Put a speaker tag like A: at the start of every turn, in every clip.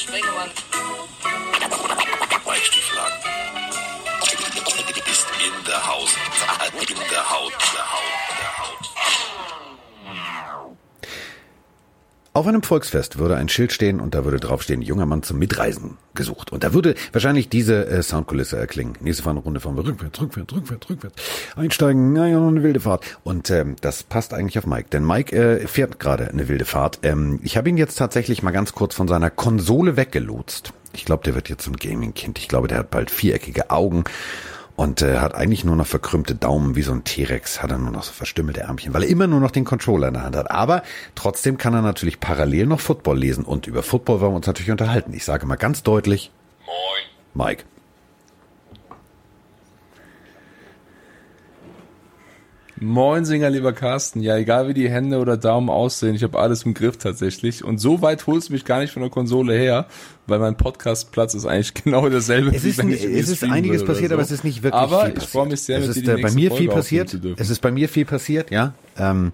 A: Sprengemann.
B: Weichstieflagen. Ist in der Haus. In der Haut. Der Haut. Der Haut.
C: Auf einem Volksfest würde ein Schild stehen und da würde draufstehen, junger Mann zum Mitreisen gesucht. Und da würde wahrscheinlich diese äh, Soundkulisse erklingen. Nächste Fahrrunde fahren wir rückwärts, rückwärts, rückwärts, rückwärts. Einsteigen, naja, eine wilde Fahrt. Und ähm, das passt eigentlich auf Mike, denn Mike äh, fährt gerade eine wilde Fahrt. Ähm, ich habe ihn jetzt tatsächlich mal ganz kurz von seiner Konsole weggelotst. Ich glaube, der wird jetzt ein Gaming-Kind. Ich glaube, der hat bald viereckige Augen und äh, hat eigentlich nur noch verkrümmte Daumen wie so ein T-Rex, hat er nur noch so verstümmelte Ärmchen, weil er immer nur noch den Controller in der Hand hat. Aber trotzdem kann er natürlich parallel noch Football lesen und über Football wollen wir uns natürlich unterhalten. Ich sage mal ganz deutlich,
B: Moin.
C: Mike.
D: Moin, Singer, lieber Carsten. Ja, egal wie die Hände oder Daumen aussehen, ich habe alles im Griff tatsächlich. Und so weit holst du mich gar nicht von der Konsole her, weil mein Podcastplatz ist eigentlich genau derselbe.
C: Es ist,
D: wie wenn ich
C: es ist einiges passiert,
D: so.
C: aber es ist nicht wirklich
D: aber
C: viel
D: ich
C: passiert.
D: freue mich sehr,
C: es
D: mit
C: ist
D: dir
C: äh,
D: die
C: bei
D: nächste
C: mir
D: Folge
C: viel passiert. Es ist bei mir viel passiert, ja. Ähm,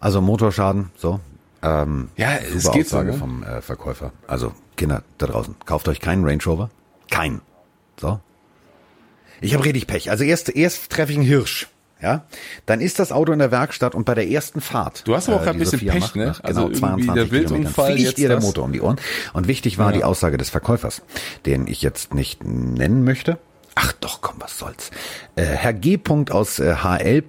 C: also Motorschaden, so. Ähm,
D: Ja, es
C: super
D: geht so,
C: Aussage
D: ne?
C: vom äh, Verkäufer. Also Kinder da draußen, kauft euch keinen Range Rover, keinen. So. Ich habe richtig Pech. Also erst erst treffe ich einen Hirsch. Ja, dann ist das Auto in der Werkstatt und bei der ersten Fahrt.
D: Du hast aber auch
C: äh,
D: ein bisschen Pech,
C: macht,
D: ne?
C: nach
D: Also
C: Genau,
D: irgendwie
C: 22
D: der
C: Kilometern fliegt
D: jetzt
C: ihr der Motor um die Ohren. Und wichtig war
D: Ja.
C: die Aussage des Verkäufers, den ich jetzt nicht nennen möchte. Ach doch, komm, was soll's. Äh, Herr G. aus äh, HL.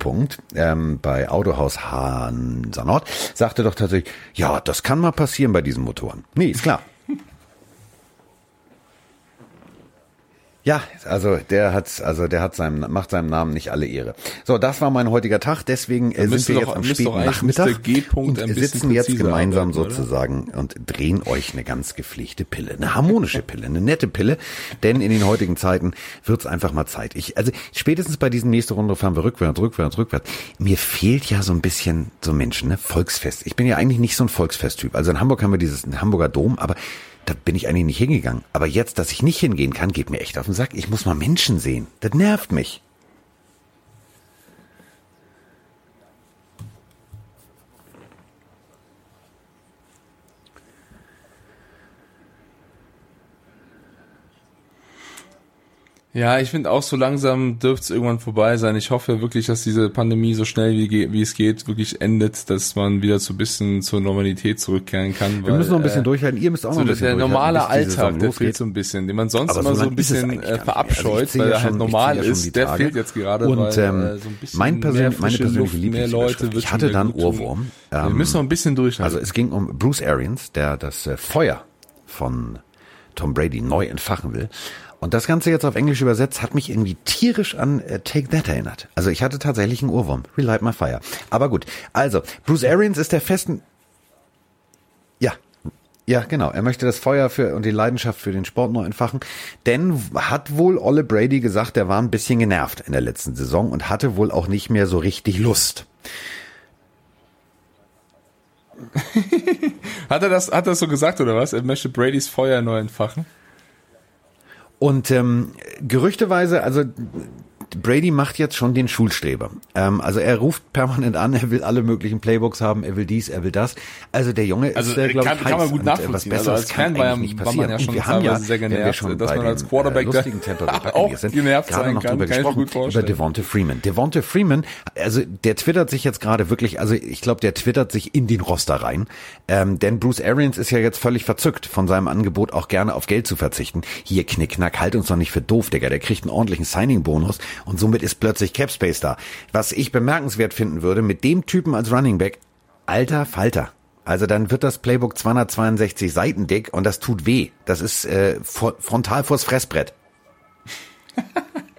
C: Ähm, bei Autohaus Hansa Nord sagte doch tatsächlich, ja, das kann mal passieren bei diesen Motoren. Nee, ist klar. Ja, also der hat, also der hat seinem, macht seinem Namen nicht alle Ehre. So, das war mein heutiger Tag. Deswegen äh, sind wir
D: doch-
C: jetzt am späten Nachmittag und sitzen jetzt gemeinsam
D: arbeiten, oder?
C: sozusagen und drehen euch eine ganz gepflegte Pille, eine harmonische Pille, eine nette Pille. Denn in den heutigen Zeiten wird's einfach mal Zeit. Ich, also spätestens bei diesen nächste Runde fahren wir rückwärts, rückwärts, rückwärts. Mir fehlt ja so ein bisschen so Menschen, ne? Volksfest. Ich bin ja eigentlich nicht so ein Volksfesttyp. Also in Hamburg haben wir dieses Hamburger Dom, aber da bin ich eigentlich nicht hingegangen. Aber jetzt, dass ich nicht hingehen kann, geht mir echt auf den Sack. Ich muss mal Menschen sehen. Das nervt mich.
D: Ja, ich finde auch so langsam dürfte es irgendwann vorbei sein. Ich hoffe wirklich, dass diese Pandemie so schnell wie, wie es geht wirklich endet, dass man wieder so ein bisschen zur Normalität zurückkehren kann.
C: Wir müssen noch ein bisschen
D: äh,
C: durchhalten. Ihr müsst auch
D: So
C: noch ein
D: der,
C: bisschen
D: der
C: durchhalten,
D: normale
C: die Saison
D: Alltag, der fehlt so ein bisschen, den man sonst
C: Aber
D: immer
C: so
D: ein bisschen äh,
C: nicht.
D: verabscheut,
C: Also
D: weil
C: ja
D: er halt normal
C: ja
D: ist. Der fehlt jetzt gerade,
C: Und
D: weil
C: ähm,
D: äh, so ein bisschen
C: mein persönlich, meine persönliche
D: Luft, mehr Leute
C: Ich hatte
D: wieder
C: da einen
D: gut tun.
C: Ohrwurm.
D: Wir
C: Ähm,
D: müssen noch ein bisschen durchhalten.
C: Also es ging um Bruce Arians, der das äh, Feuer von Tom Brady neu entfachen will. Und das Ganze jetzt auf Englisch übersetzt hat mich irgendwie tierisch an äh, Take That erinnert. Also ich hatte tatsächlich einen Ohrwurm. Relight My Fire. Aber gut. Also, Bruce Arians ist der festen... Ja, ja, genau. Er möchte das Feuer für und die Leidenschaft für den Sport neu entfachen. Denn hat wohl Olle Brady gesagt, er war ein bisschen genervt in der letzten Saison und hatte wohl auch nicht mehr so richtig Lust.
D: hat er das, hat er das so gesagt oder was? Er möchte Bradys Feuer neu entfachen.
C: Und ähm, gerüchteweise, also Brady macht jetzt schon den Schulstreber. Ähm, also er ruft permanent an, er will alle möglichen Playbooks haben, er will dies, er will das. Also der Junge
D: Also
C: ist, äh, glaube
D: kann,
C: ich,
D: kann man
C: heiß.
D: gut
C: äh,
D: nachvollziehen.
C: Was
D: Also
C: Besseres
D: als
C: kann eigentlich nicht
D: man
C: passieren.
D: ja
C: wir haben ja,
D: sehr
C: wenn wir
D: genervt,
C: schon
D: dass
C: bei
D: man als
C: den,
D: Quarterback
C: äh,
D: da
C: lustigen Tampa
D: auch
C: sind,
D: genervt
C: gerade
D: sein
C: noch
D: kann,
C: drüber
D: kann
C: gesprochen, über Devonta Freeman. Devonta Freeman, also der twittert sich jetzt gerade wirklich, also ich glaube, der twittert sich in den Roster rein. Ähm, denn Bruce Arians ist ja jetzt völlig verzückt von seinem Angebot, auch gerne auf Geld zu verzichten. Hier, Knickknack, halt uns doch nicht für doof, Digga. Der kriegt einen ordentlichen Signing-Bonus und somit ist plötzlich Capspace da. Was ich bemerkenswert finden würde, mit dem Typen als Running Back, alter Falter. Also dann wird das Playbook 262 Seiten dick und das tut weh. Das ist äh, frontal vors Fressbrett.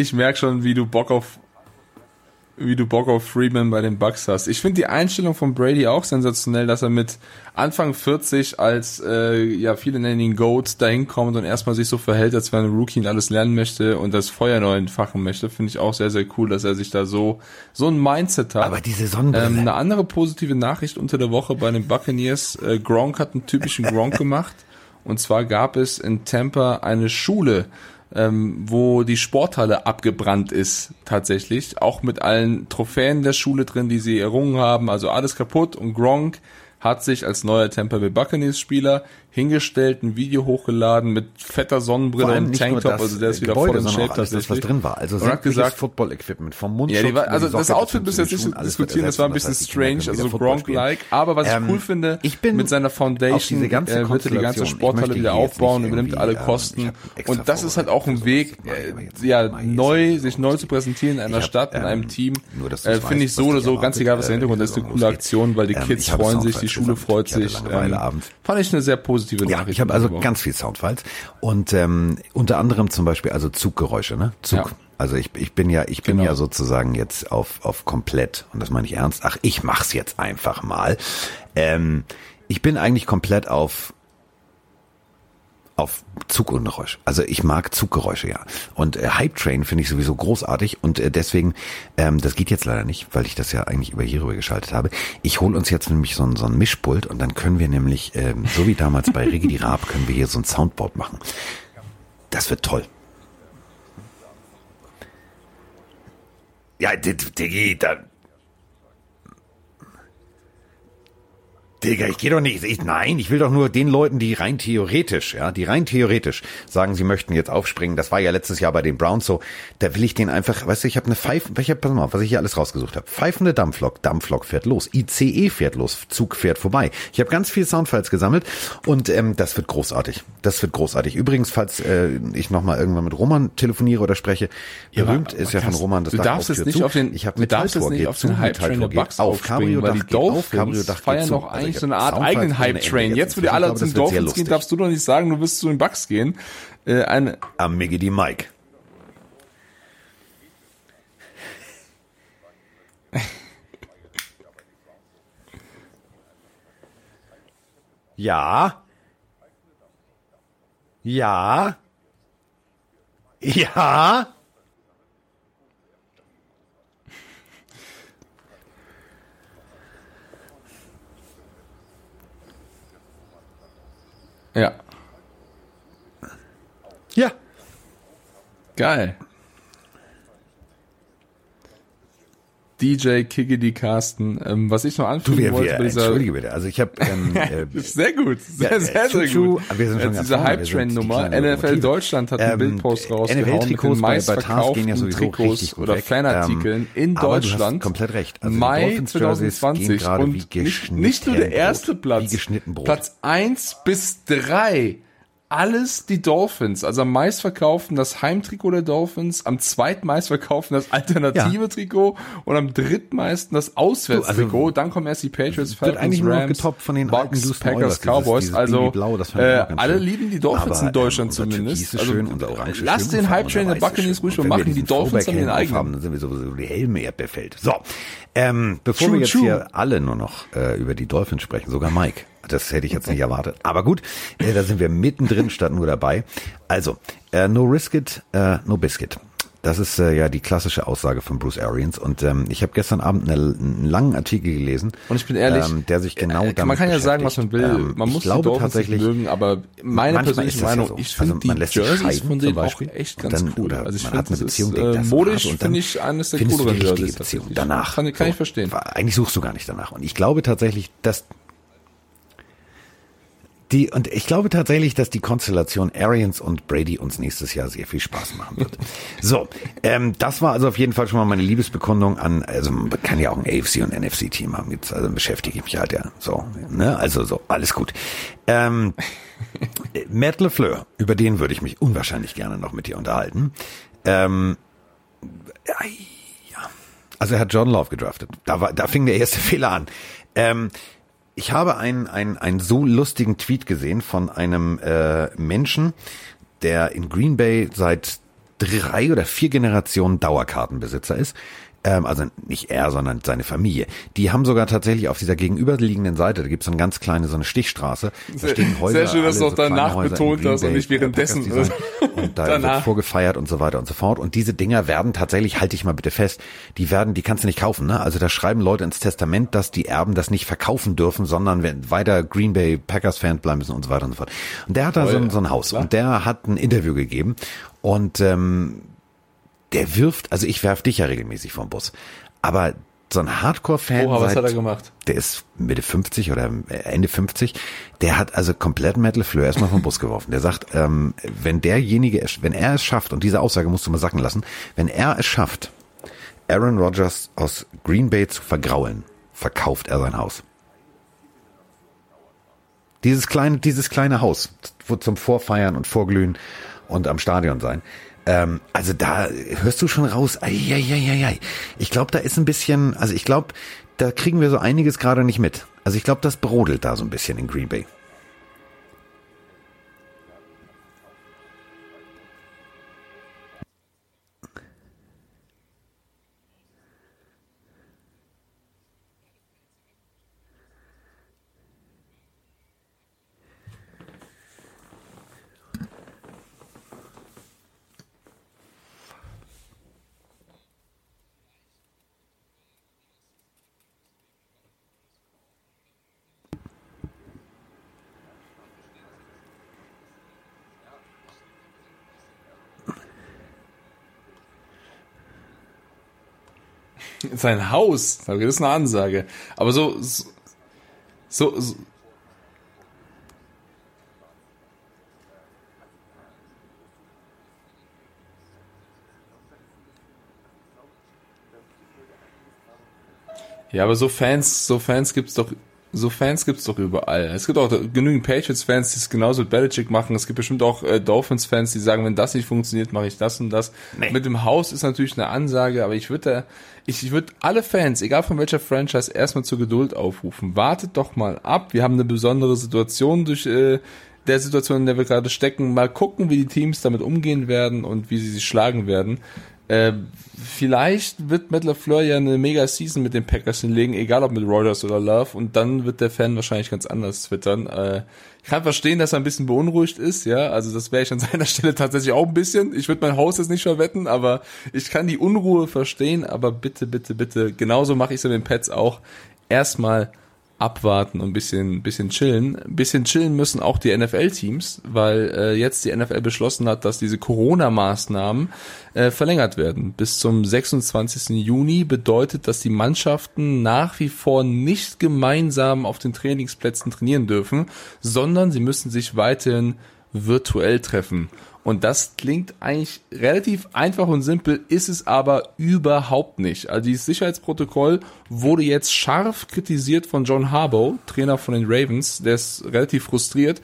D: Ich merke schon, wie du Bock auf wie du Bock auf Freeman bei den Bucks hast. Ich finde die Einstellung von Brady auch sensationell, dass er mit Anfang 40 als, äh, ja, viele nennen ihn Goat, dahin kommt und erstmal sich so verhält, als wenn ein Rookie und alles lernen möchte und das Feuer neu entfachen möchte. Finde ich auch sehr, sehr cool, dass er sich da so, so ein Mindset hat.
C: Aber diese Sonnenbrille.
D: Ähm, eine andere positive Nachricht unter der Woche bei den Buccaneers. Äh, Gronk hat einen typischen Gronk gemacht. Und zwar gab es in Tampa eine Schule, ähm, wo die Sporthalle abgebrannt ist, tatsächlich. Auch mit allen Trophäen der Schule drin, die sie errungen haben. Also alles kaputt. Und Gronk hat sich als neuer Tampa Bay Buccaneers Spieler hingestellt, ein Video hochgeladen mit fetter Sonnenbrille und Tanktop, also der ist wieder
C: Gebäude,
D: voll in Shape
C: das, was drin war. Also
D: Und hat gesagt-
C: Football-Equipment vom Mund.
D: Ja, die war, also das Outfit müssen wir jetzt nicht diskutieren, das war ein bisschen strange, also Gronk-like, aber was ich
C: Ähm,
D: cool finde,
C: ich bin
D: mit seiner Foundation äh, wird er die ganze Sporthalle wieder aufbauen, übernimmt alle
C: ähm,
D: Kosten und das ist halt auch ein Weg, äh, ja, neu, sich neu zu präsentieren in einer Stadt, in
C: ähm,
D: einem Team,
C: nur, dass
D: äh, finde ich so oder so, ganz egal was der
C: äh,
D: Hintergrund ist,
C: die
D: eine coole. Aktion, weil die
C: Ähm,
D: Kids freuen sich, die Schule freut sich, ähm, fand ich eine sehr positive
C: Ja,
D: Nachricht.
C: ich habe also
D: Woche.
C: ganz viel Soundfiles und ähm, unter anderem zum Beispiel also Zuggeräusche, ne? Zug.
D: Ja.
C: Also ich, ich bin ja ich bin
D: Genau.
C: ja sozusagen jetzt auf auf komplett und das meine ich ernst. Ach, ich mach's jetzt einfach mal. Ähm, ich bin eigentlich komplett auf auf Zuggeräusch. Also ich mag Zuggeräusche, ja. Und äh, Hype Train finde ich sowieso großartig und äh, deswegen, ähm, das geht jetzt leider nicht, weil ich das ja eigentlich über hierüber geschaltet habe. Ich hole uns jetzt nämlich so ein, so ein Mischpult und dann können wir nämlich, ähm, so wie damals bei Rigi die Raab, können wir hier so ein Soundboard machen. Das wird toll. Ja, Diggi, da... Digga, ich gehe doch nicht. Ich, nein, ich will doch nur den Leuten, die rein theoretisch, ja, die rein theoretisch sagen, sie möchten jetzt aufspringen. Das war ja letztes Jahr bei den Browns so. Da will ich den einfach, weißt du, ich habe eine Pfeife, ich hab, pass mal, was ich hier alles rausgesucht habe. Pfeifende Dampflok, Dampflok fährt los, ICE fährt los, Zug fährt vorbei. Ich habe ganz viel Soundfiles gesammelt und ähm, das wird großartig. Das wird großartig. Übrigens, falls äh, ich noch mal irgendwann mit Roman telefoniere oder spreche,
D: Ja,
C: berühmt ist ja von Roman das
D: du
C: Dach
D: darfst
C: Tür
D: nicht
C: zu.
D: auf den,
C: ich habe
D: du darfst jetzt
C: Metalltor
D: nicht auf den Hype Train der Bucks
C: auf, Cabrio-Dach
D: die
C: geht auf,
D: Dolphins
C: Cabrio-Dach geht zu.
D: noch
C: Also
D: eigentlich
C: ich
D: so eine Art
C: Soundfiles
D: eigenen
C: ohne
D: Hype
C: Ende
D: Train. Jetzt, wo die alle
C: glaube,
D: zu
C: das
D: den
C: wird sehr
D: Dolphins gehen, darfst du doch nicht sagen, du wirst zu den Bucks gehen. Äh, eine,
C: Am Miggy die Mike. Ja. Ja. Ja.
D: Ja,
C: Ja.
D: geil. DJ Kiggedy Carsten, ähm, was ich noch
C: Du,
D: anfügen
C: wir,
D: wollte bei dieser
C: entschuldige bitte. Also ich habe ähm, äh,
D: Sehr gut, sehr,
C: Ja,
D: sehr,
C: äh,
D: sehr
C: Chuchu,
D: gut.
C: wir sind schon
D: Jetzt
C: ganz
D: diese
C: die
D: Hype-Train-Nummer.
C: kleine
D: NFL. Deutschland hat einen
C: Ähm,
D: Bildpost rausgehauen mit
C: NFL-Trikots
D: den
C: bei- bei Tars gehen ja sowieso
D: Trikots
C: richtig gut
D: oder
C: weg.
D: Fanartikeln
C: Ähm,
D: in
C: aber du hast
D: Deutschland.
C: komplett recht. Also die
D: Mai
C: Dolphins-Jerseys gehen
D: 2020
C: gerade
D: und nicht, nicht nur der
C: Brot.
D: erste
C: Wie
D: Platz,
C: Brot.
D: Platz eins bis drei alles die Dolphins. Also am meistverkauften das Heimtrikot der Dolphins, am zweitmeistverkauften das alternative
C: Ja.
D: Trikot und am drittmeisten das Auswärtstrikot.
C: also,
D: Dann kommen erst die Patriots,
C: wird
D: Falcons,
C: eigentlich nur
D: Rams,
C: getoppt von den
D: Bucks, Packers,
C: Oilers, dieses-
D: Cowboys.
C: dieses
D: also
C: das fand ich
D: äh, alle
C: schön.
D: lieben die Dolphins
C: Aber,
D: in Deutschland
C: ähm,
D: zumindest. Also
C: schön, unser Orange
D: lass den Hype Train der Buccaneers ruhig
C: wir
D: machen. Die Dolphins haben den eigenen.
C: aufhaben, Dann sind wir sowieso die Helme Erdbeerfeld. So, ähm, bevor wir jetzt
D: Choo-choo.
C: hier alle nur noch äh, über die Dolphins sprechen, sogar Mike. Das hätte ich jetzt nicht erwartet. Aber gut, äh, da sind wir mittendrin statt nur dabei. Also, äh, no risk it, äh, no biscuit. Das ist äh, ja die klassische Aussage von Bruce Arians. Und ähm, ich habe gestern Abend eine, einen langen Artikel gelesen.
D: Und ich bin ehrlich,
C: ähm, der sich genau
D: äh,
C: damit
D: man kann ja sagen, was man will.
C: Ähm,
D: man
C: ich
D: muss
C: glaube tatsächlich,
D: mögen, aber meine persönliche
C: das ja
D: Meinung,
C: so.
D: ich
C: Also
D: finde
C: man
D: die
C: lässt
D: Jerseys
C: scheiden
D: von denen auch
C: Beispiel.
D: echt ganz
C: dann-
D: cool. Also ich
C: man
D: finde,
C: hat eine Beziehung,
D: ist
C: denkt,
D: äh, modisch, finde ich eines der cooleren Jerseys.
C: Beziehung danach.
D: Kann, kann
C: So.
D: ich verstehen.
C: Eigentlich suchst du gar nicht danach. Und ich glaube tatsächlich, dass die, und ich glaube tatsächlich, dass die Konstellation Arians und Brady uns nächstes Jahr sehr viel Spaß machen wird. so, ähm, das war also auf jeden Fall schon mal meine Liebesbekundung an, also man kann ja auch ein AFC und NFC-Team haben, jetzt also beschäftige ich mich halt ja so, ne, also so, alles gut. Ähm, Matt LeFleur, über den würde ich mich unwahrscheinlich gerne noch mit dir unterhalten. Ähm, ja, also er hat John Love gedraftet. Da, war, da fing der erste Fehler an. Ähm, ich habe einen, einen, einen so lustigen Tweet gesehen von einem äh, Menschen, der in Green Bay seit drei oder vier Generationen Dauerkartenbesitzer ist. Ähm, also nicht er, sondern seine Familie. Die haben sogar tatsächlich auf dieser gegenüberliegenden Seite, da gibt es so eine ganz kleine, so eine Stichstraße. Da stehen Häuser,
D: Sehr schön, dass du auch danach
C: kleine Häuser
D: betont hast und nicht währenddessen.
C: äh. Und da wird
D: Danach.
C: vorgefeiert und so weiter und so fort. Und diese Dinger werden tatsächlich, halte ich mal bitte fest, die werden, die kannst du nicht kaufen. Ne? Also da schreiben Leute ins Testament, dass die Erben das nicht verkaufen dürfen, sondern wenn weiter Green Bay Packers Fans bleiben müssen und so weiter und so fort. Und der hat da so ein, so ein Haus
D: klar.
C: und der hat ein Interview gegeben und ähm, der wirft, also ich werf dich ja regelmäßig vom Bus, aber so ein Hardcore-Fan,
D: Oha, was
C: seit-
D: hat er gemacht?
C: der ist Mitte 50 oder Ende 50, der hat also komplett Metal Fleur erstmal vom Bus geworfen. Der sagt, ähm, wenn derjenige, wenn er es schafft, und diese Aussage musst du mal sacken lassen, wenn er es schafft, Aaron Rodgers aus Green Bay zu vergraulen, verkauft er sein Haus. Dieses kleine, dieses kleine Haus, wo zum Vorfeiern und Vorglühen und am Stadion sein. Ähm, also da hörst du schon raus, ei, ich glaube, da ist ein bisschen, also ich glaube, da kriegen wir so einiges gerade nicht mit. Also ich glaube, das brodelt da so ein bisschen in Green Bay.
D: Sein Haus, das ist eine Ansage. Aber so, so, so, Ja, aber so Fans, so Fans gibt's doch, so Fans gibt's doch überall. Es gibt auch genügend Patriots-Fans, die es genauso mit Belichick machen. Es gibt bestimmt auch äh, Dolphins-Fans, die sagen, wenn das nicht funktioniert, mache ich das und das.
C: Nee.
D: Mit dem Haus ist natürlich eine Ansage, aber ich würde da, ich, ich würde alle Fans, egal von welcher Franchise, erstmal zur Geduld aufrufen. Wartet doch mal ab. Wir haben eine besondere Situation durch äh, der Situation, in der wir gerade stecken. Mal gucken, wie die Teams damit umgehen werden und wie sie sich schlagen werden. Äh, vielleicht wird Matt LaFleur ja eine Mega-Season mit den Packers hinlegen, egal ob mit Rodgers oder Love, und dann wird der Fan wahrscheinlich ganz anders twittern. Äh, ich kann verstehen, dass er ein bisschen beunruhigt ist, ja, also das wäre ich an seiner Stelle tatsächlich auch ein bisschen. Ich würde mein Haus jetzt nicht verwetten, aber ich kann die Unruhe verstehen, aber bitte, bitte, bitte, genauso mache ich es in den Pets auch. Erstmal abwarten und ein bisschen, bisschen chillen. Ein bisschen chillen müssen auch die NFL-Teams, weil äh, jetzt die NFL beschlossen hat, dass diese Corona-Maßnahmen äh, verlängert werden. Bis zum 26. Juni bedeutet, dass die Mannschaften nach wie vor nicht gemeinsam auf den Trainingsplätzen trainieren dürfen, sondern sie müssen sich weiterhin virtuell treffen. Und das klingt eigentlich relativ einfach und simpel, ist es aber überhaupt nicht. Also dieses Sicherheitsprotokoll wurde jetzt scharf kritisiert von John Harbaugh, Trainer von den Ravens, der ist relativ frustriert.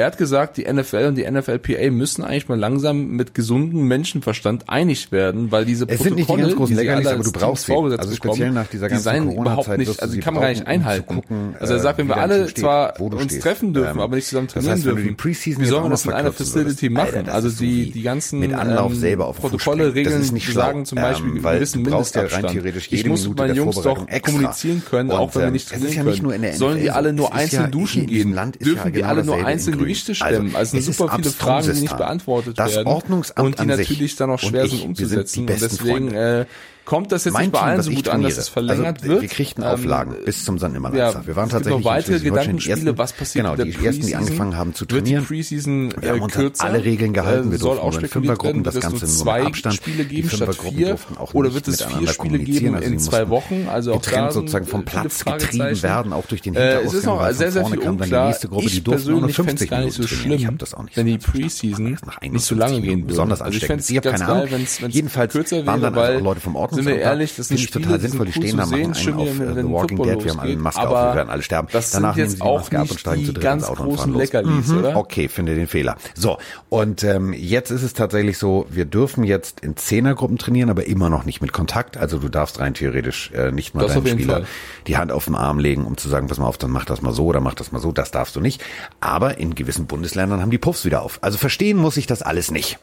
D: Er hat gesagt, die NFL und die NFLPA müssen eigentlich mal langsam mit gesundem Menschenverstand einig werden, weil diese
C: Es sind nicht die
D: Protokolle,
C: ganz großen
D: die
C: Leckerlis, aber du brauchst sie. Also speziell nach dieser
D: die
C: ganzen Corona-Zeit
D: überhaupt nicht, also die kann man gar nicht
C: brauchen, um
D: einhalten.
C: gucken,
D: also er sagt, wenn
C: äh,
D: wir
C: wie dein
D: alle
C: steht,
D: zwar uns
C: stehst.
D: treffen dürfen,
C: Ähm,
D: aber nicht zusammen
C: das
D: trainieren
C: heißt, wenn du
D: dürfen,
C: die
D: wie
C: jetzt
D: soll
C: auch
D: man
C: noch
D: das in einer Facility
C: würdest,
D: machen?
C: Alter, das
D: also die, die ganzen
C: mit Anlauf
D: ähm,
C: selber auf
D: Protokolle.
C: Das
D: Regeln
C: schlau.
D: sagen zum Beispiel
C: Ähm, weil du brauchst ja rein
D: Mindestabstand.
C: theoretisch
D: Ich
C: jede
D: muss mit meinen Jungs doch
C: extra.
D: kommunizieren können,
C: Und,
D: auch wenn wir
C: ähm,
D: nicht
C: es
D: trainieren können.
C: nur
D: Sollen die alle nur einzeln duschen gehen? Dürfen die
C: genau
D: alle nur
C: dasselbe in
D: einzeln
C: Grün.
D: Gewichte
C: Also,
D: stemmen? Also
C: es ist
D: super viele Fragen, die nicht beantwortet
C: Das
D: werden
C: Ordnungsamt
D: und die
C: an sich
D: natürlich dann auch
C: und
D: schwer sind
C: sind
D: umzusetzen. Und
C: besten
D: deswegen
C: Freunde.
D: äh, kommt das jetzt
C: Mein
D: nicht bei allen so gut an, dass es verlängert
C: also,
D: wird.
C: Wir kriegten
D: Ähm,
C: Auflagen bis zum St. Nimmerleinstag.
D: ja,
C: wir waren
D: es gibt
C: tatsächlich
D: noch weitere
C: die
D: Gedankenspiele,
C: ersten,
D: was passiert
C: genau, die ersten, die angefangen haben zu
D: die
C: trainieren.
D: Preseason
C: Wir haben
D: äh,
C: uns
D: kürzer?
C: alle Regeln gehalten. Wir
D: Äh, soll
C: durften
D: auch
C: nur in Fünfergruppen das Ganze
D: nur
C: mit Abstand.
D: Spiele
C: Die
D: geben statt
C: Fünfergruppen
D: vier?
C: durften auch
D: Oder wird es vier Spiele geben
C: Also
D: in zwei Wochen? Also auch
C: getrennt sozusagen vom Platz getrieben werden, auch durch den
D: Äh,
C: Hinterausgang.
D: es ist noch sehr, sehr viel
C: die
D: unklar.
C: nächste Gruppe, die
D: Ich persönlich fände
C: 50
D: es gar nicht so schlimm, wenn die. Preseason nicht so lange
C: 51
D: gehen würde.
C: besonders
D: Also
C: ansteckend. Ich habe keine Ahnung. Jedenfalls waren dann also auch Leute vom
D: sind wir ehrlich, das sind Spiele,
C: total sinnvoll. Die
D: cool
C: stehen da, machen einen auf äh, The Walking
D: Football
C: Dead. Wir haben alle eine Maske auf, wir werden alle sterben. Danach nehmen sie die Maske ab und steigen zu dritt ins Auto und fahren los.
D: Leckerlis,
C: Mhm. Okay, finde den Fehler. So, und ähm, jetzt ist es tatsächlich so, wir dürfen jetzt in Zehnergruppen trainieren, aber immer noch nicht mit Kontakt. Also du darfst rein theoretisch äh, nicht mal
D: Das
C: deinem Spieler
D: Fall.
C: die Hand auf den Arm legen, um zu sagen, pass mal auf, dann mach das mal so oder mach das mal so. Das darfst du nicht. Aber in gewissen Bundesländern haben die Puffs wieder auf. Also verstehen muss ich das alles nicht.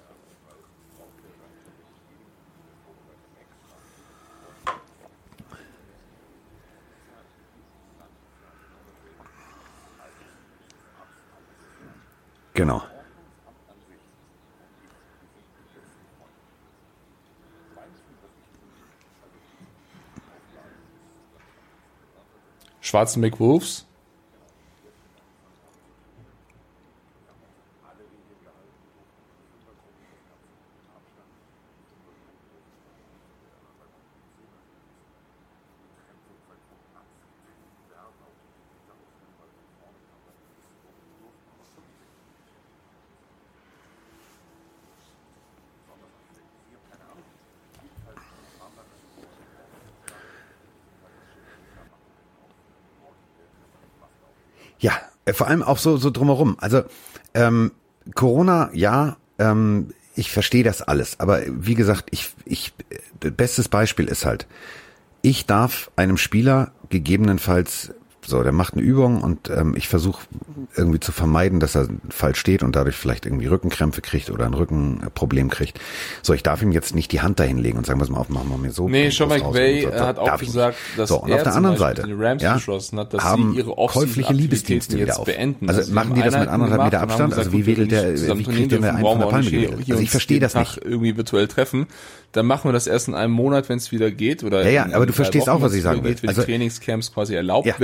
C: Genau.
D: Schwarzenbeck Wolves.
C: Ja, äh, vor allem auch so, so drumherum. Also ähm, Corona, ja, ähm, ich verstehe das alles. Aber wie gesagt, ich, ich, äh, bestes Beispiel ist halt, ich darf einem Spieler gegebenenfalls so, der macht eine Übung und ähm, ich versuche irgendwie zu vermeiden, dass er falsch steht und dadurch vielleicht irgendwie Rückenkrämpfe kriegt oder ein Rückenproblem kriegt. So, ich darf ihm jetzt nicht die Hand dahin legen und sagen, was mal auf, machen wir mir so.
D: Nee, Sean McVay
C: so.
D: hat auch gesagt, dass
C: so, und
D: er
C: auf der anderen Seite
D: den Rams
C: ja,
D: beschlossen hat, dass
C: haben
D: sie ihre
C: käufliche Liebesdienste wieder auf.
D: beenden.
C: Also
D: Also
C: machen die das mit anderthalb Meter Abstand? Also
D: gesagt,
C: wie
D: gut, wenn
C: wedelt der, wie kriegt der einen von der Palme gewedelt? Also ich verstehe das nicht.
D: irgendwie virtuell treffen. Dann machen wir das erst in einem Monat, wenn es wieder geht. Oder
C: Ja, ja, aber du verstehst auch, was ich sagen will. Also-
D: die Trainingscamps quasi erlaubt
C: Ja.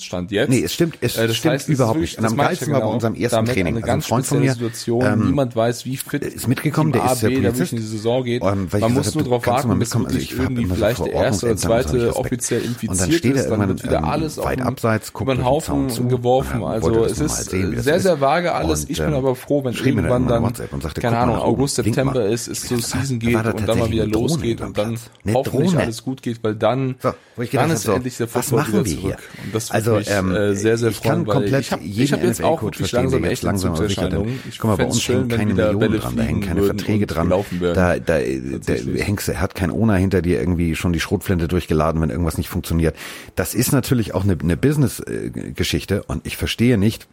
D: Stand jetzt.
C: Nee, es stimmt, es
D: Äh, das
C: stimmt
D: heißt, es
C: überhaupt nicht. Und am geilsten war bei
D: genau.
C: unserem ersten
D: Damit
C: Training.
D: Eine
C: Also ein
D: ganz
C: Freund von mir,
D: Situation.
C: ähm,
D: Niemand weiß, wie fit
C: ist mitgekommen, der ist der
D: B,
C: Polizist.
D: in die Saison geht.
C: Ähm,
D: Man muss nur darauf warten, bis.
C: Also ich
D: irgendwie
C: immer
D: vielleicht der erste oder zweite offiziell
C: Und dann
D: infiziert
C: steht er
D: ist, dann wird wieder
C: ähm,
D: alles
C: weit
D: auf
C: abseits, guckt
D: über den Haufen geworfen. Also es ist
C: das
D: sehr, sehr vage alles. Ich bin
C: ähm,
D: aber froh, wenn irgendwann dann, keine Ahnung, August, September ist, so
C: dachte,
D: Season geht und dann mal wieder losgeht und dann hoffentlich alles gut geht, weil dann,
C: So, wo ich gedacht
D: dann ist
C: so,
D: endlich der
C: was machen
D: wieder
C: wir hier?
D: zurück. Und das
C: Also, ähm,
D: äh, sehr, sehr
C: ich kann
D: freuen,
C: komplett
D: ich habe ich
C: jeden
D: hab jetzt auch wirklich
C: verstehen,
D: langsam echt
C: jetzt langsam
D: Ich
C: Guck mal, bei uns
D: schön,
C: hängen keine Millionen
D: Bälle
C: dran, da hängen keine Verträge dran. Da, da, da
D: Tatsächlich.
C: hängst, hat kein Owner hinter dir irgendwie schon die Schrotflinte durchgeladen, wenn irgendwas nicht funktioniert. Das ist natürlich auch eine, eine Business-Geschichte und ich verstehe nicht,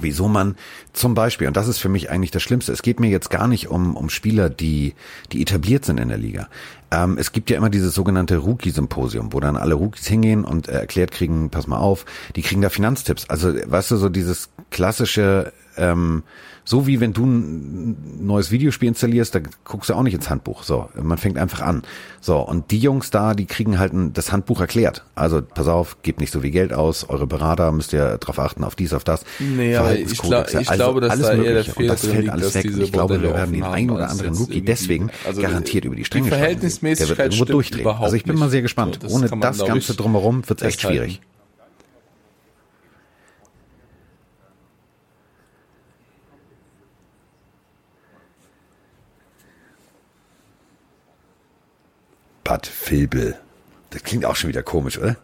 C: wieso man zum Beispiel, und das ist für mich eigentlich das Schlimmste, es geht mir jetzt gar nicht um, um Spieler, die, die etabliert sind in der Liga. Ähm, es gibt ja immer dieses sogenannte Rookie-Symposium, wo dann alle Rookies hingehen und äh, erklärt kriegen, pass mal auf, die kriegen da Finanztipps. Also, weißt du, so dieses klassische, ähm, so wie wenn du ein neues Videospiel installierst, da guckst du auch nicht ins Handbuch. So, man fängt einfach an. So, und die Jungs da, die kriegen halt ein, das Handbuch erklärt. Also, pass auf, gebt nicht so viel Geld aus, eure Berater müsst ihr drauf achten, auf dies, auf das.
D: Nee, aber ich glaub- ich
C: also
D: glaube, dass
C: alles
D: da eher der
C: Mögliche.
D: Fehler
C: Und das fällt alles weg. Und ich glaube, wir werden den einen oder anderen Rookie deswegen
D: also
C: garantiert über die Stränge schlagen.
D: Verhältnismäßigkeit
C: Der wird irgendwo durchdrehen. Also ich bin mal sehr gespannt.
D: So,
C: Ohne das Ganze drumherum wird es echt schwierig. Bad Vilbel. Das klingt auch schon wieder komisch, oder?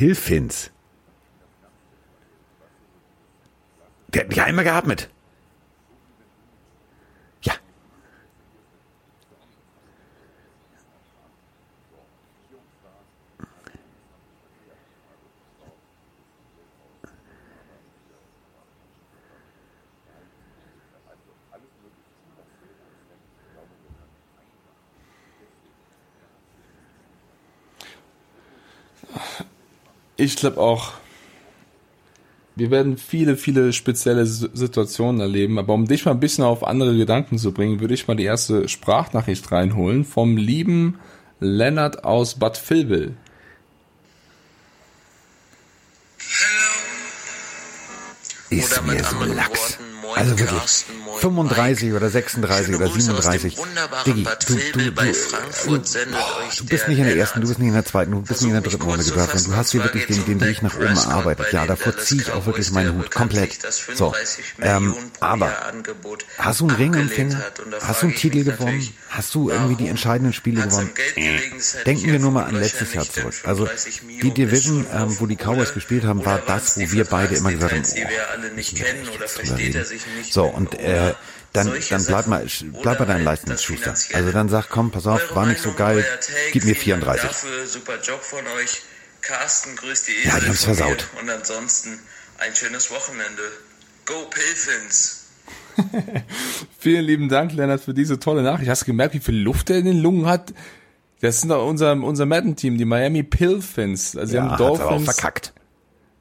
C: Pilfins. Der hat mich einmal geatmet. Ja.
D: Ich glaube auch, wir werden viele, viele spezielle Situationen erleben. Aber um dich mal ein bisschen auf andere Gedanken zu bringen, würde ich mal die erste Sprachnachricht reinholen vom lieben Lennart aus Bad Vilbel.
C: Ist
B: Oder
C: mir
B: mit
C: so lax. Also wirklich,
B: Carsten, moin,
C: 35
B: Mike.
C: oder 36
B: Schöne
C: oder
B: Grüße aus dem
C: 37.
B: wunderbaren
C: Diggi, du, du, du, du bist nicht in der ersten, du bist nicht in der zweiten, du bist nicht in der dritten Runde. Und
B: fassen.
C: du hast hier wirklich den, den Weg nach oben erarbeitet.
B: bei
C: Ja, davor ziehe ich auch wirklich meinen Hut. Komplett. So,
B: 35
C: ähm, aber Hast du einen Ring im Finger? Hast du einen
B: ich
C: Titel gewonnen? Hast du irgendwie die entscheidenden Spiele gewonnen?
B: Hätte
C: Denken
B: ich
C: wir nur mal an letztes
B: ja
C: Jahr zurück. Also
B: 35
C: die Division, ähm, wo die Cowboys gespielt haben, war das, wo wir beide immer gesagt haben,
B: die wir alle nicht
C: müssen wir
B: kennen
C: echt So, und äh, dann, dann bleib mal, bleib bei
B: oder
C: deinem
B: halt
C: Leistungsschuster. Also dann sag, komm, pass auf, war nicht so geil, gib mir
B: vielen Dank
C: 34.
B: Dafür, super Job von euch. Carsten, grüßt die
C: Ja,
B: Esel
C: die haben's versaut.
B: Und ansonsten ein schönes Wochenende. Go Pilfins!
D: Vielen lieben Dank, Lennart, für diese tolle Nachricht. Hast du gemerkt, wie viel Luft er in den Lungen hat? Das sind doch unser, unser Madden-Team, die Miami Pilfins. Also, sie
C: Ja,
D: haben
C: hat's aber auch
D: Dolphins
C: verkackt.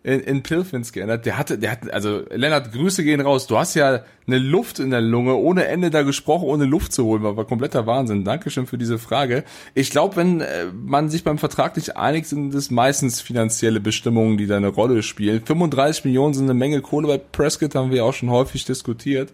D: In, in Pilfins geändert. Der hatte, der hat, also, Lennart, Grüße gehen raus. Du hast ja eine Luft in der Lunge, ohne Ende da gesprochen, ohne Luft zu holen. War, war kompletter Wahnsinn. Dankeschön für diese Frage. Ich glaube, wenn äh, man sich beim Vertrag nicht einigt, sind es meistens finanzielle Bestimmungen, die da eine Rolle spielen. 35 Millionen sind eine Menge Kohle bei Prescott, haben wir auch schon häufig diskutiert.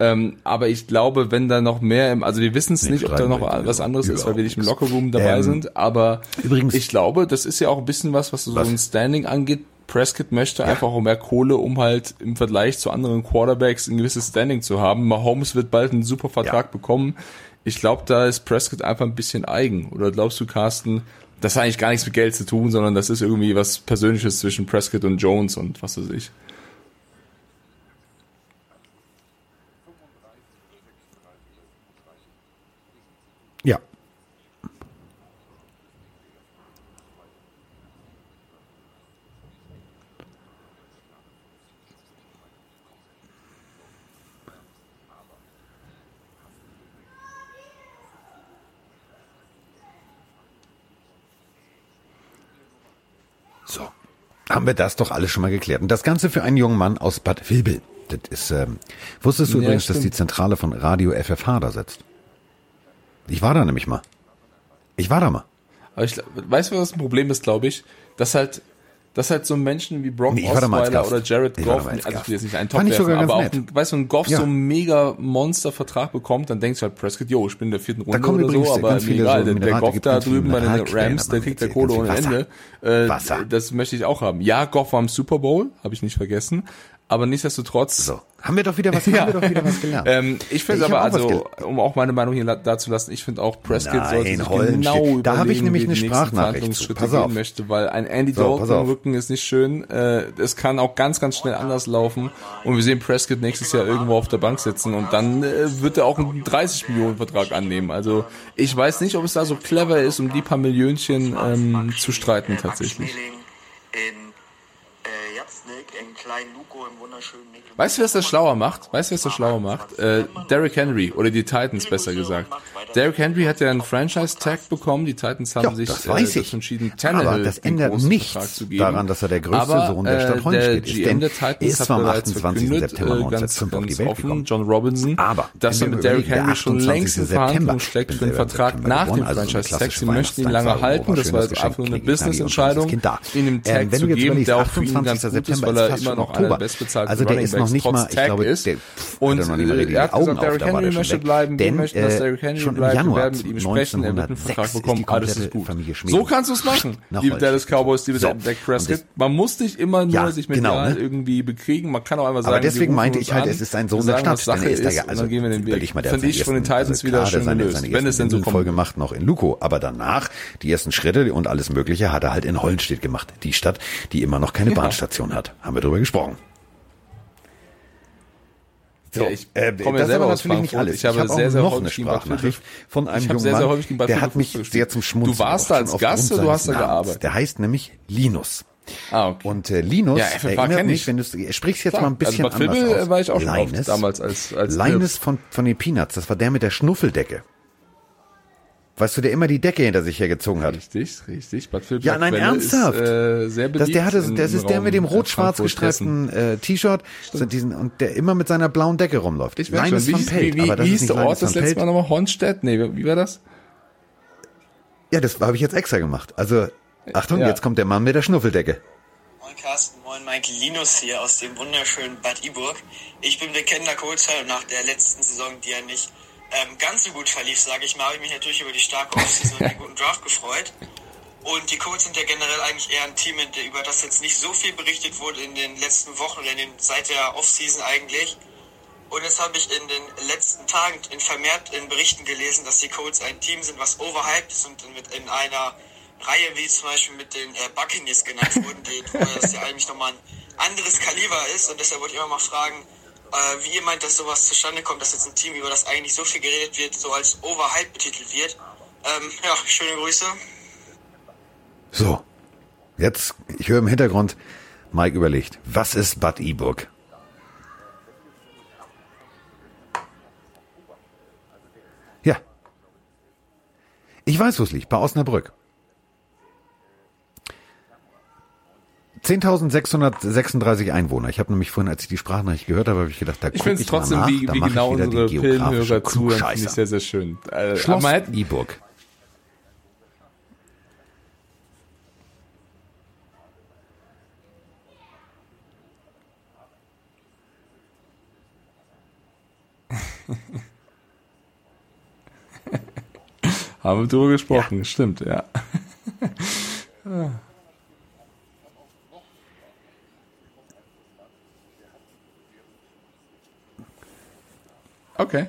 D: Ähm, aber ich glaube, wenn da noch mehr im, also wir wissen es nicht, ob da noch was anderes ist, weil wir nicht im Lockerroom dabei
C: Ähm,
D: sind, aber
C: übrigens-
D: ich glaube, das ist ja auch ein bisschen was, was so
C: Was?
D: ein Standing angeht. Prescott möchte einfach auch mehr Kohle, um halt im Vergleich zu anderen Quarterbacks ein gewisses Standing zu haben. Mahomes wird bald einen super Vertrag
C: Ja.
D: bekommen. Ich glaube, da ist Prescott einfach ein bisschen eigen. Oder glaubst du, Carsten, das hat eigentlich gar nichts mit Geld zu tun, sondern das ist irgendwie was Persönliches zwischen Prescott und Jones und was weiß ich.
C: Ja. So. Haben wir das doch alles schon mal geklärt. Und das Ganze für einen jungen Mann aus Bad Vilbel. Das ist, ähm, wusstest du
D: Ja,
C: übrigens, dass
D: stimmt.
C: die Zentrale von Radio FFH da sitzt? Ich war da nämlich mal. Ich war da mal.
D: Aber ich, weißt du, was das Problem ist, glaube ich? Dass halt, dass halt so Menschen wie Brock
C: Nee,
D: Osweiler oder Jared Goff, also ich will jetzt nicht einen Top werfen, aber auch, ein, weißt du, ein Goff
C: Ja.
D: so einen mega Monstervertrag bekommt, dann denkst du halt Prescott, yo, ich bin in der vierten Runde oder so, aber mir egal,
C: so
D: der, Goff da drüben bei den
C: Mineralquellen,
D: Rams, der kriegt der Kohle ohne. Ende. Äh,
C: Wasser.
D: Das möchte ich auch haben. Ja, Goff war im Super Bowl, habe ich nicht vergessen, aber nichtsdestotrotz
C: So. Haben wir doch wieder was,
D: Ja.
C: haben wir doch wieder was gelernt.
D: ähm, ich finde aber, also, um auch meine Meinung hier la- dazulassen, ich finde auch, Prescott
C: Nein,
D: sollte sich genau
C: Da hab ich
D: überlegen,
C: nämlich
D: wie
C: eine Sprachnachricht zu.
D: Verhandlungsschritte
C: Pass
D: gehen
C: auf.
D: möchte, weil ein Andy
C: So,
D: Dalton im. Rücken ist nicht schön. Äh, es kann auch ganz, ganz schnell anders laufen und wir sehen Prescott nächstes Jahr irgendwo auf der Bank sitzen und dann äh, wird er auch einen 30 Millionen Vertrag annehmen. Also ich weiß nicht, ob es da so clever ist, um die paar Millionchen ähm, zu streiten tatsächlich.
A: in äh, Japsnik, in Klein
D: Weißt du, was das schlauer macht? Weißt du, was das schlauer macht? Äh, Derrick Henry oder die Titans besser gesagt. Derrick Henry hat ja einen Franchise-Tag bekommen. Die Titans haben
C: Ja,
D: sich
C: das
D: äh,
C: weiß
D: dazu
C: ich.
D: entschieden,
C: Aber
D: Tannehill
C: das
D: den
C: ändert nichts daran, dass er der größte
D: Aber,
C: Sohn der Stadt
D: äh,
C: Hollenstedt
D: der
C: ist.
D: GM
C: Denn
D: der
C: er
D: Titans
C: ist
D: hat
C: am
D: bereits
C: 28.
D: verkündet,
C: September
D: äh, ganz,
C: 1905 auf die
D: ganz
C: Welt
D: offen,
C: gekommen.
D: John Robinson,
C: Aber
D: dass er mit Derrick Henry schon
C: 28.
D: längst in
C: September,
D: Verhandlungen steckt für
C: im
D: Vertrag nach dem
C: also
D: Franchise-Tag. Sie möchten ihn lange halten. Das war jetzt einfach nur eine Business-Entscheidung, ihn im Tag zu geben, der auch für ihn
C: 28.
D: ganz gut ist, weil er immer noch einer Bestbezahlten
C: Also der
D: Running
C: ist noch nicht mal, ich
D: Tag
C: glaube,
D: ist.
C: der pff,
D: Und
C: noch nicht mal
D: äh,
C: die
D: er hat
C: Augen
D: gesagt, Derrick Henry möchte bleiben, wir
C: Denn,
D: möchten, dass
C: äh,
D: Derrick Henry
C: schon
D: bleibt, wir werden mit ihm sprechen, er wird einen
C: 1906
D: Vertrag
C: die
D: bekommen, alles ist gut. So kannst du es machen,
C: Holstein.
D: Dallas Cowboys, liebe
C: So.
D: Dak Prescott. Man muss nicht immer nur sich
C: genau,
D: medial
C: ne?
D: irgendwie bekriegen, man kann auch einfach sagen,
C: Aber deswegen
D: wir
C: meinte ich halt, es ist ein Sohn
D: wir
C: der Stadt.
D: Sache
C: ist ja, also,
D: dann gehen wir den Weg.
C: mal, der
D: Finde ich von den Titans
C: also
D: wieder schön gelöst, wenn es denn so
C: Folge
D: kommt.
C: gemacht noch in Luko, aber danach die ersten Schritte und alles Mögliche hat er halt in Hollenstedt gemacht, die Stadt, die immer noch keine
D: Ja.
C: Bahnstation hat. Haben wir drüber gesprochen.
D: Ja, ich
C: äh,
D: komme ja
C: das ist
D: selber
C: aber natürlich nicht alles.
D: Ich habe
C: hab auch
D: sehr, sehr
C: noch
D: häufig
C: eine Sprachnachricht von einem
D: Ich habe
C: jungen Mann, der hat mich sehr zum Schmunzeln
D: Du warst da als Gast oder du hast da
C: Namens.
D: gearbeitet?
C: Der heißt nämlich Linus.
D: Ah, okay.
C: Und äh, Linus
D: Ja,
C: erinnert mich,
D: ich.
C: wenn du sprichst jetzt
D: Klar,
C: mal ein bisschen
D: also
C: anders aus.
D: war ich auch
C: Linus,
D: damals als- als
C: Linus von, von den Peanuts, das war der mit der Schnuffeldecke. Weißt du, der immer die Decke hinter sich hergezogen hat.
D: Richtig, richtig. Bad Vilbel
C: Ja, nein,
D: Quelle
C: ernsthaft.
D: Ist, äh, sehr beliebt
C: Das, der hatte, das ist der mit dem rot-schwarz gestreiften äh, T-Shirt so diesen, und der immer mit seiner blauen Decke rumläuft.
D: Ich weiß schon,
C: Linus
D: wie,
C: Pelt,
D: wie,
C: aber
D: wie,
C: das
D: wie
C: ist
D: hieß der
C: Linus
D: Ort das letzte. Mal nochmal? Hornstedt? Nee, wie wie war das?
C: Ja, das habe ich jetzt extra gemacht. Also, Achtung,
D: Ja.
C: jetzt kommt der Mann mit der Schnuffeldecke.
A: Moin Carsten, moin Mike Linus hier aus dem wunderschönen Bad Iburg. Ich bin bekennender und nach der letzten Saison, die ja nicht ähm, ganz so gut verlief, sage ich mal, habe ich mich natürlich über die starke Offseason und den guten Draft gefreut. Und die Colts sind ja generell eigentlich eher ein Team, über das jetzt nicht so viel berichtet wurde in den letzten Wochen oder in den, seit der Offseason eigentlich. Und jetzt habe ich in den letzten Tagen in vermehrt in Berichten gelesen, dass die Colts ein Team sind, was overhyped ist und mit in einer Reihe wie zum Beispiel mit den äh, Buccaneers genannt wurden, die, wo das ja eigentlich nochmal ein anderes Kaliber ist. Und deshalb wollte ich immer mal fragen, äh, wie ihr meint, dass sowas zustande kommt, dass jetzt ein Team, über das eigentlich so viel geredet wird, so als overhyped betitelt wird. Ähm, ja, schöne Grüße.
C: So, jetzt, ich höre im Hintergrund, Mike überlegt, was ist Bad E-Book? Ja. Ich weiß, wo es liegt, bei Osnabrück. 10.636 Einwohner. Ich habe nämlich vorhin, als ich die Sprachnachricht gehört habe, habe ich gedacht, da
D: Ich finde es trotzdem,
C: nach,
D: wie, wie genau unsere Pillenhörer zuhören, finde ich sehr, sehr schön. Äh,
C: Schloss E-Book.
D: haben wir drüber gesprochen, stimmt, ja. Okay.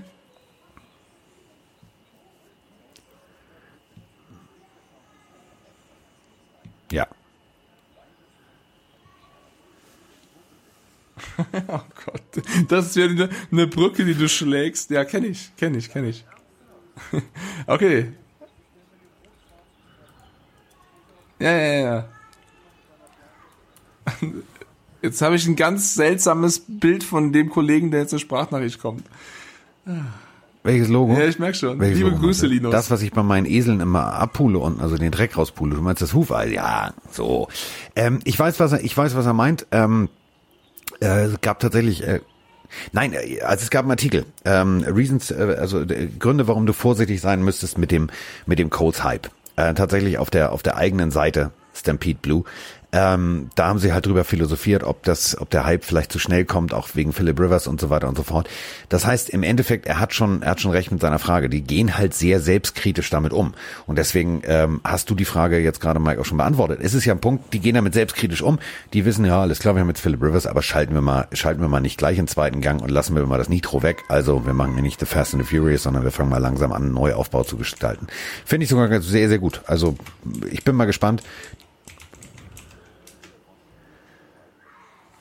C: Ja.
D: Oh Gott. Das ist wieder eine, eine Brücke, die du schlägst. Ja, kenne ich, kenne ich, kenne ich. Okay. Ja, ja, ja. Jetzt habe ich ein ganz seltsames Bild von dem Kollegen, der jetzt zur Sprachnachricht kommt.
C: Welches Logo?
D: Ja, ich merke schon.
C: Welches
D: Liebe
C: Logo
D: Grüße? Linus.
C: Das, was ich bei meinen Eseln immer abpule unten, also den Dreck rauspule. Du meinst das Hufeil? Ja, so. Ähm, ich weiß, was er, ich weiß, was er meint. Ähm, äh, es gab tatsächlich, äh, nein, äh, also es gab einen Artikel, ähm, Reasons, äh, also äh, Gründe, warum du vorsichtig sein müsstest mit dem, mit dem Colts Hype. Äh, tatsächlich auf der, auf der eigenen Seite Stampede Blue. Ähm, da haben sie halt drüber philosophiert, ob das, ob der Hype vielleicht zu schnell kommt, auch wegen Philip Rivers und so weiter und so fort. Das heißt, im Endeffekt, er hat schon, er hat schon recht mit seiner Frage. Die gehen halt sehr selbstkritisch damit um. Und deswegen ähm, hast du die Frage jetzt gerade, Mike, auch schon beantwortet. Es ist ja ein Punkt, die gehen damit selbstkritisch um. Die wissen, ja, alles klar, wir haben jetzt Philip Rivers, aber schalten wir mal, schalten wir mal nicht gleich in zweiten Gang und lassen wir mal das Nitro weg. Also wir machen ja nicht The Fast and the Furious, sondern wir fangen mal langsam an, einen Neuaufbau zu gestalten. Finde ich sogar sehr, sehr gut. Also ich bin mal gespannt.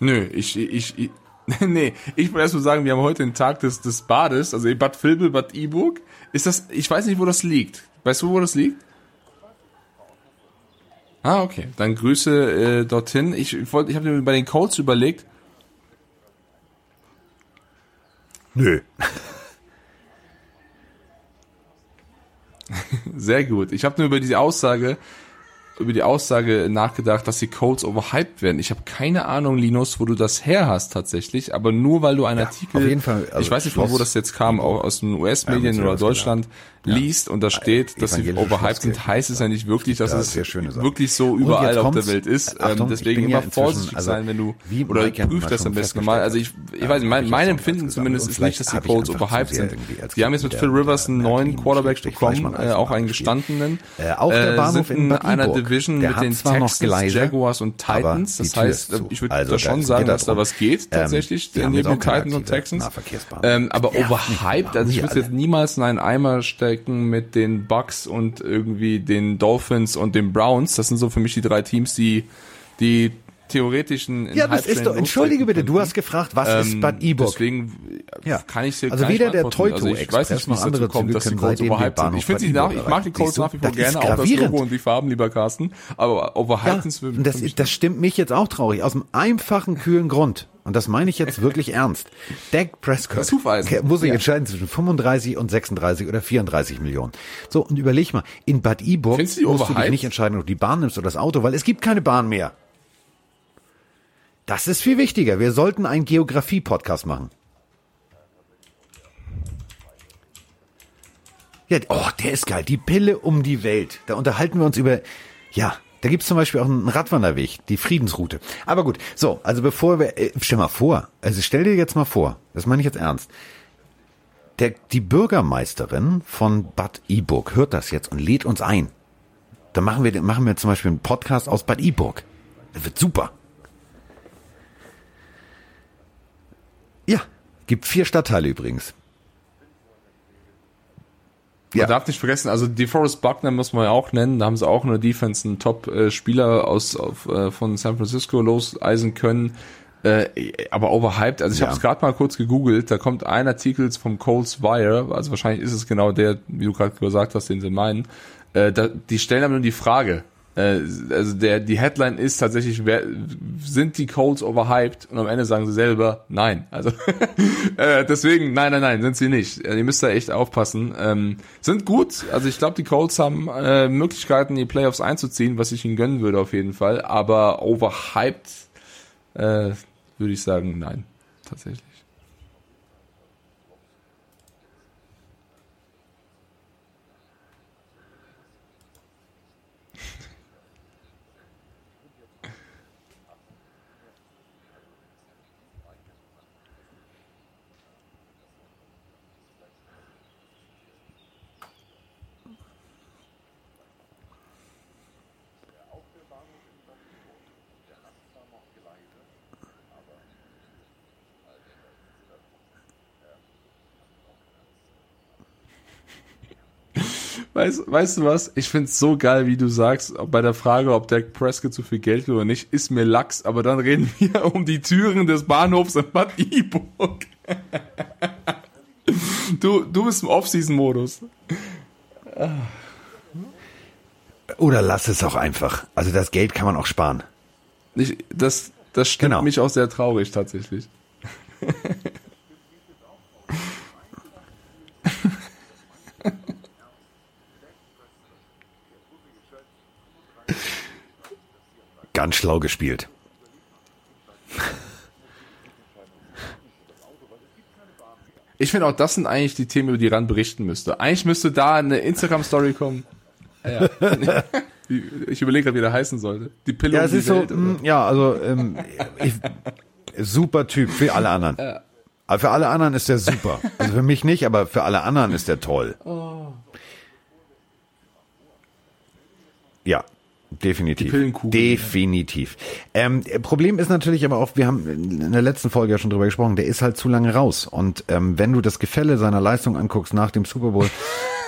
D: Nö, ich, ich, ich nee, ich wollte erst mal sagen, wir haben heute den Tag des, des Bades, also Bad Vilbel, Bad Iburg. Ist das, ich weiß nicht, wo das liegt. Weißt du, wo das liegt? Ah, okay. Dann Grüße äh, dorthin. Ich, wollte, ich habe mir bei den Codes überlegt.
C: Nö.
D: Sehr gut. Ich habe nur über diese Aussage, über die Aussage nachgedacht, dass die Codes overhyped werden. Ich habe keine Ahnung, Linus, wo du das her hast tatsächlich, aber nur weil du einen Artikel,
C: auf jeden Fall, also
D: ich weiß nicht, von wo das jetzt kam, auch aus den US-Medien
C: Ja,
D: oder
C: mit
D: Liest und da steht, dass sie overhyped sind, heißt es ja nicht wirklich, dass es wirklich so überall auf der Welt ist.
C: Achtung,
D: ähm, deswegen immer vorsichtig
C: also,
D: sein, wenn du
C: wie
D: oder
C: Mike ja
D: prüf
C: mal
D: das am besten mal. Also ich, ich weiß nicht, mein, mein Empfinden
C: damals
D: zumindest ist nicht, dass die
C: einfach
D: overhyped sind. Die haben jetzt mit Phil Rivers einen neuen Quarterback bekommen, äh, auch einen gestandenen.
C: Äh, auch der
D: Äh,
C: Bahnhof in
D: einer. Division mit den Texans, Jaguars und Titans. Das heißt, ich würde
C: Also
D: da schon sagen, dass da was geht,
C: Ähm,
D: tatsächlich, neben den Titans und Texans. Aber overhyped, also ich würde jetzt niemals in einen Eimer stecken mit den Bucks und irgendwie den Dolphins und den Browns. Das sind so für mich die drei Teams, die die theoretischen
C: Ja, das ist doch, entschuldige bitte, du hast gefragt, was ist
D: Ähm,
C: Bad Iburg?
D: Deswegen
C: Ja.
D: kann ich dir
C: Also
D: gar nicht
C: weder der. Teuto
D: also ich weiß nicht, wie
C: noch
D: es dazu
C: andere
D: kommt, dass die
C: den
D: overhyped sind. Ich finde
C: Bad
D: sie nach, ich mag die
C: du?
D: nach wie vor
C: ist
D: gerne, auch das. Logo und die Farben lieber Carsten, aber
C: Ja,
D: overhyped sind es für,
C: und das, das stimmt mich jetzt auch traurig. Aus einem einfachen, kühlen Grund. Und das meine ich jetzt wirklich ernst. Dak Prescott muss sich
D: Ja.
C: entscheiden zwischen 35 und 36 oder 34 Millionen. So, und überleg mal, in Bad Iburg musst du dich nicht entscheiden, ob du die Bahn nimmst oder das Auto, weil es gibt keine Bahn mehr. Das ist viel wichtiger. Wir sollten einen Geografie-Podcast machen. Ja, oh, der ist geil. Die Pille um die Welt. Da unterhalten wir uns über, ja, Da gibt's zum Beispiel auch einen Radwanderweg, die Friedensroute. Aber gut, so, also bevor wir, äh, stell mal vor, also stell dir jetzt mal vor, das meine ich jetzt ernst. Der, die Bürgermeisterin von Bad Iburg hört das jetzt und lädt uns ein. Dann machen wir, machen wir zum Beispiel einen Podcast aus Bad Iburg. Das wird super. Ja, gibt vier Stadtteile übrigens.
D: Man
C: Ja.
D: darf nicht vergessen, also DeForest Buckner muss man ja auch nennen, da haben sie auch in der Defense einen Top-Spieler aus auf, äh, von San Francisco loseisen können, äh, aber overhyped. Also ich
C: Ja.
D: habe es gerade mal kurz gegoogelt, da kommt ein Artikel vom Coles Wire, also wahrscheinlich ist es genau der, wie du gerade gesagt hast, den sie meinen. Äh, da, die stellen aber nur die Frage. Äh, also der die Headline ist tatsächlich, wer, sind die Colts overhyped? Und am Ende sagen sie selber, nein. Also äh, deswegen, nein, nein, nein, sind sie nicht. Äh, ihr müsst da echt aufpassen. Ähm, sind gut. Also ich glaube, die Colts haben äh, Möglichkeiten, die Playoffs einzuziehen, was ich ihnen gönnen würde auf jeden Fall. Aber overhyped äh, würde ich sagen, nein, tatsächlich. Weißt, weißt du was? Ich find's so geil, wie du sagst, bei der Frage, ob Dak Prescott zu viel Geld will oder nicht, ist mir Lachs, aber dann reden wir um die Türen des Bahnhofs in Bad Iburg. Du, du bist im Off-Season-Modus.
C: Oder lass es auch einfach. Also das Geld kann man auch sparen.
D: Ich, das, das stimmt
C: Genau.
D: mich auch sehr traurig, tatsächlich.
C: Ganz schlau gespielt.
D: Ich finde auch, das sind eigentlich die Themen, über die Rand berichten müsste. Eigentlich müsste da eine Instagram-Story kommen. Ja, ja. Ich überlege gerade, wie der heißen sollte. Die Pille
C: Ja,
D: um
C: es
D: die
C: ist so,
D: Welt, oder?
C: mh, ja, also ähm, ich, super Typ für alle anderen. Aber für alle anderen ist der super. Also für mich nicht, aber für alle anderen ist der toll. Ja, definitiv.
D: Die Pillenkugel.
C: Definitiv. Ähm, Problem ist natürlich aber auch, wir haben in der letzten Folge ja schon drüber gesprochen, der ist halt zu lange raus. Und ähm, wenn du das Gefälle seiner Leistung anguckst nach dem Super Bowl,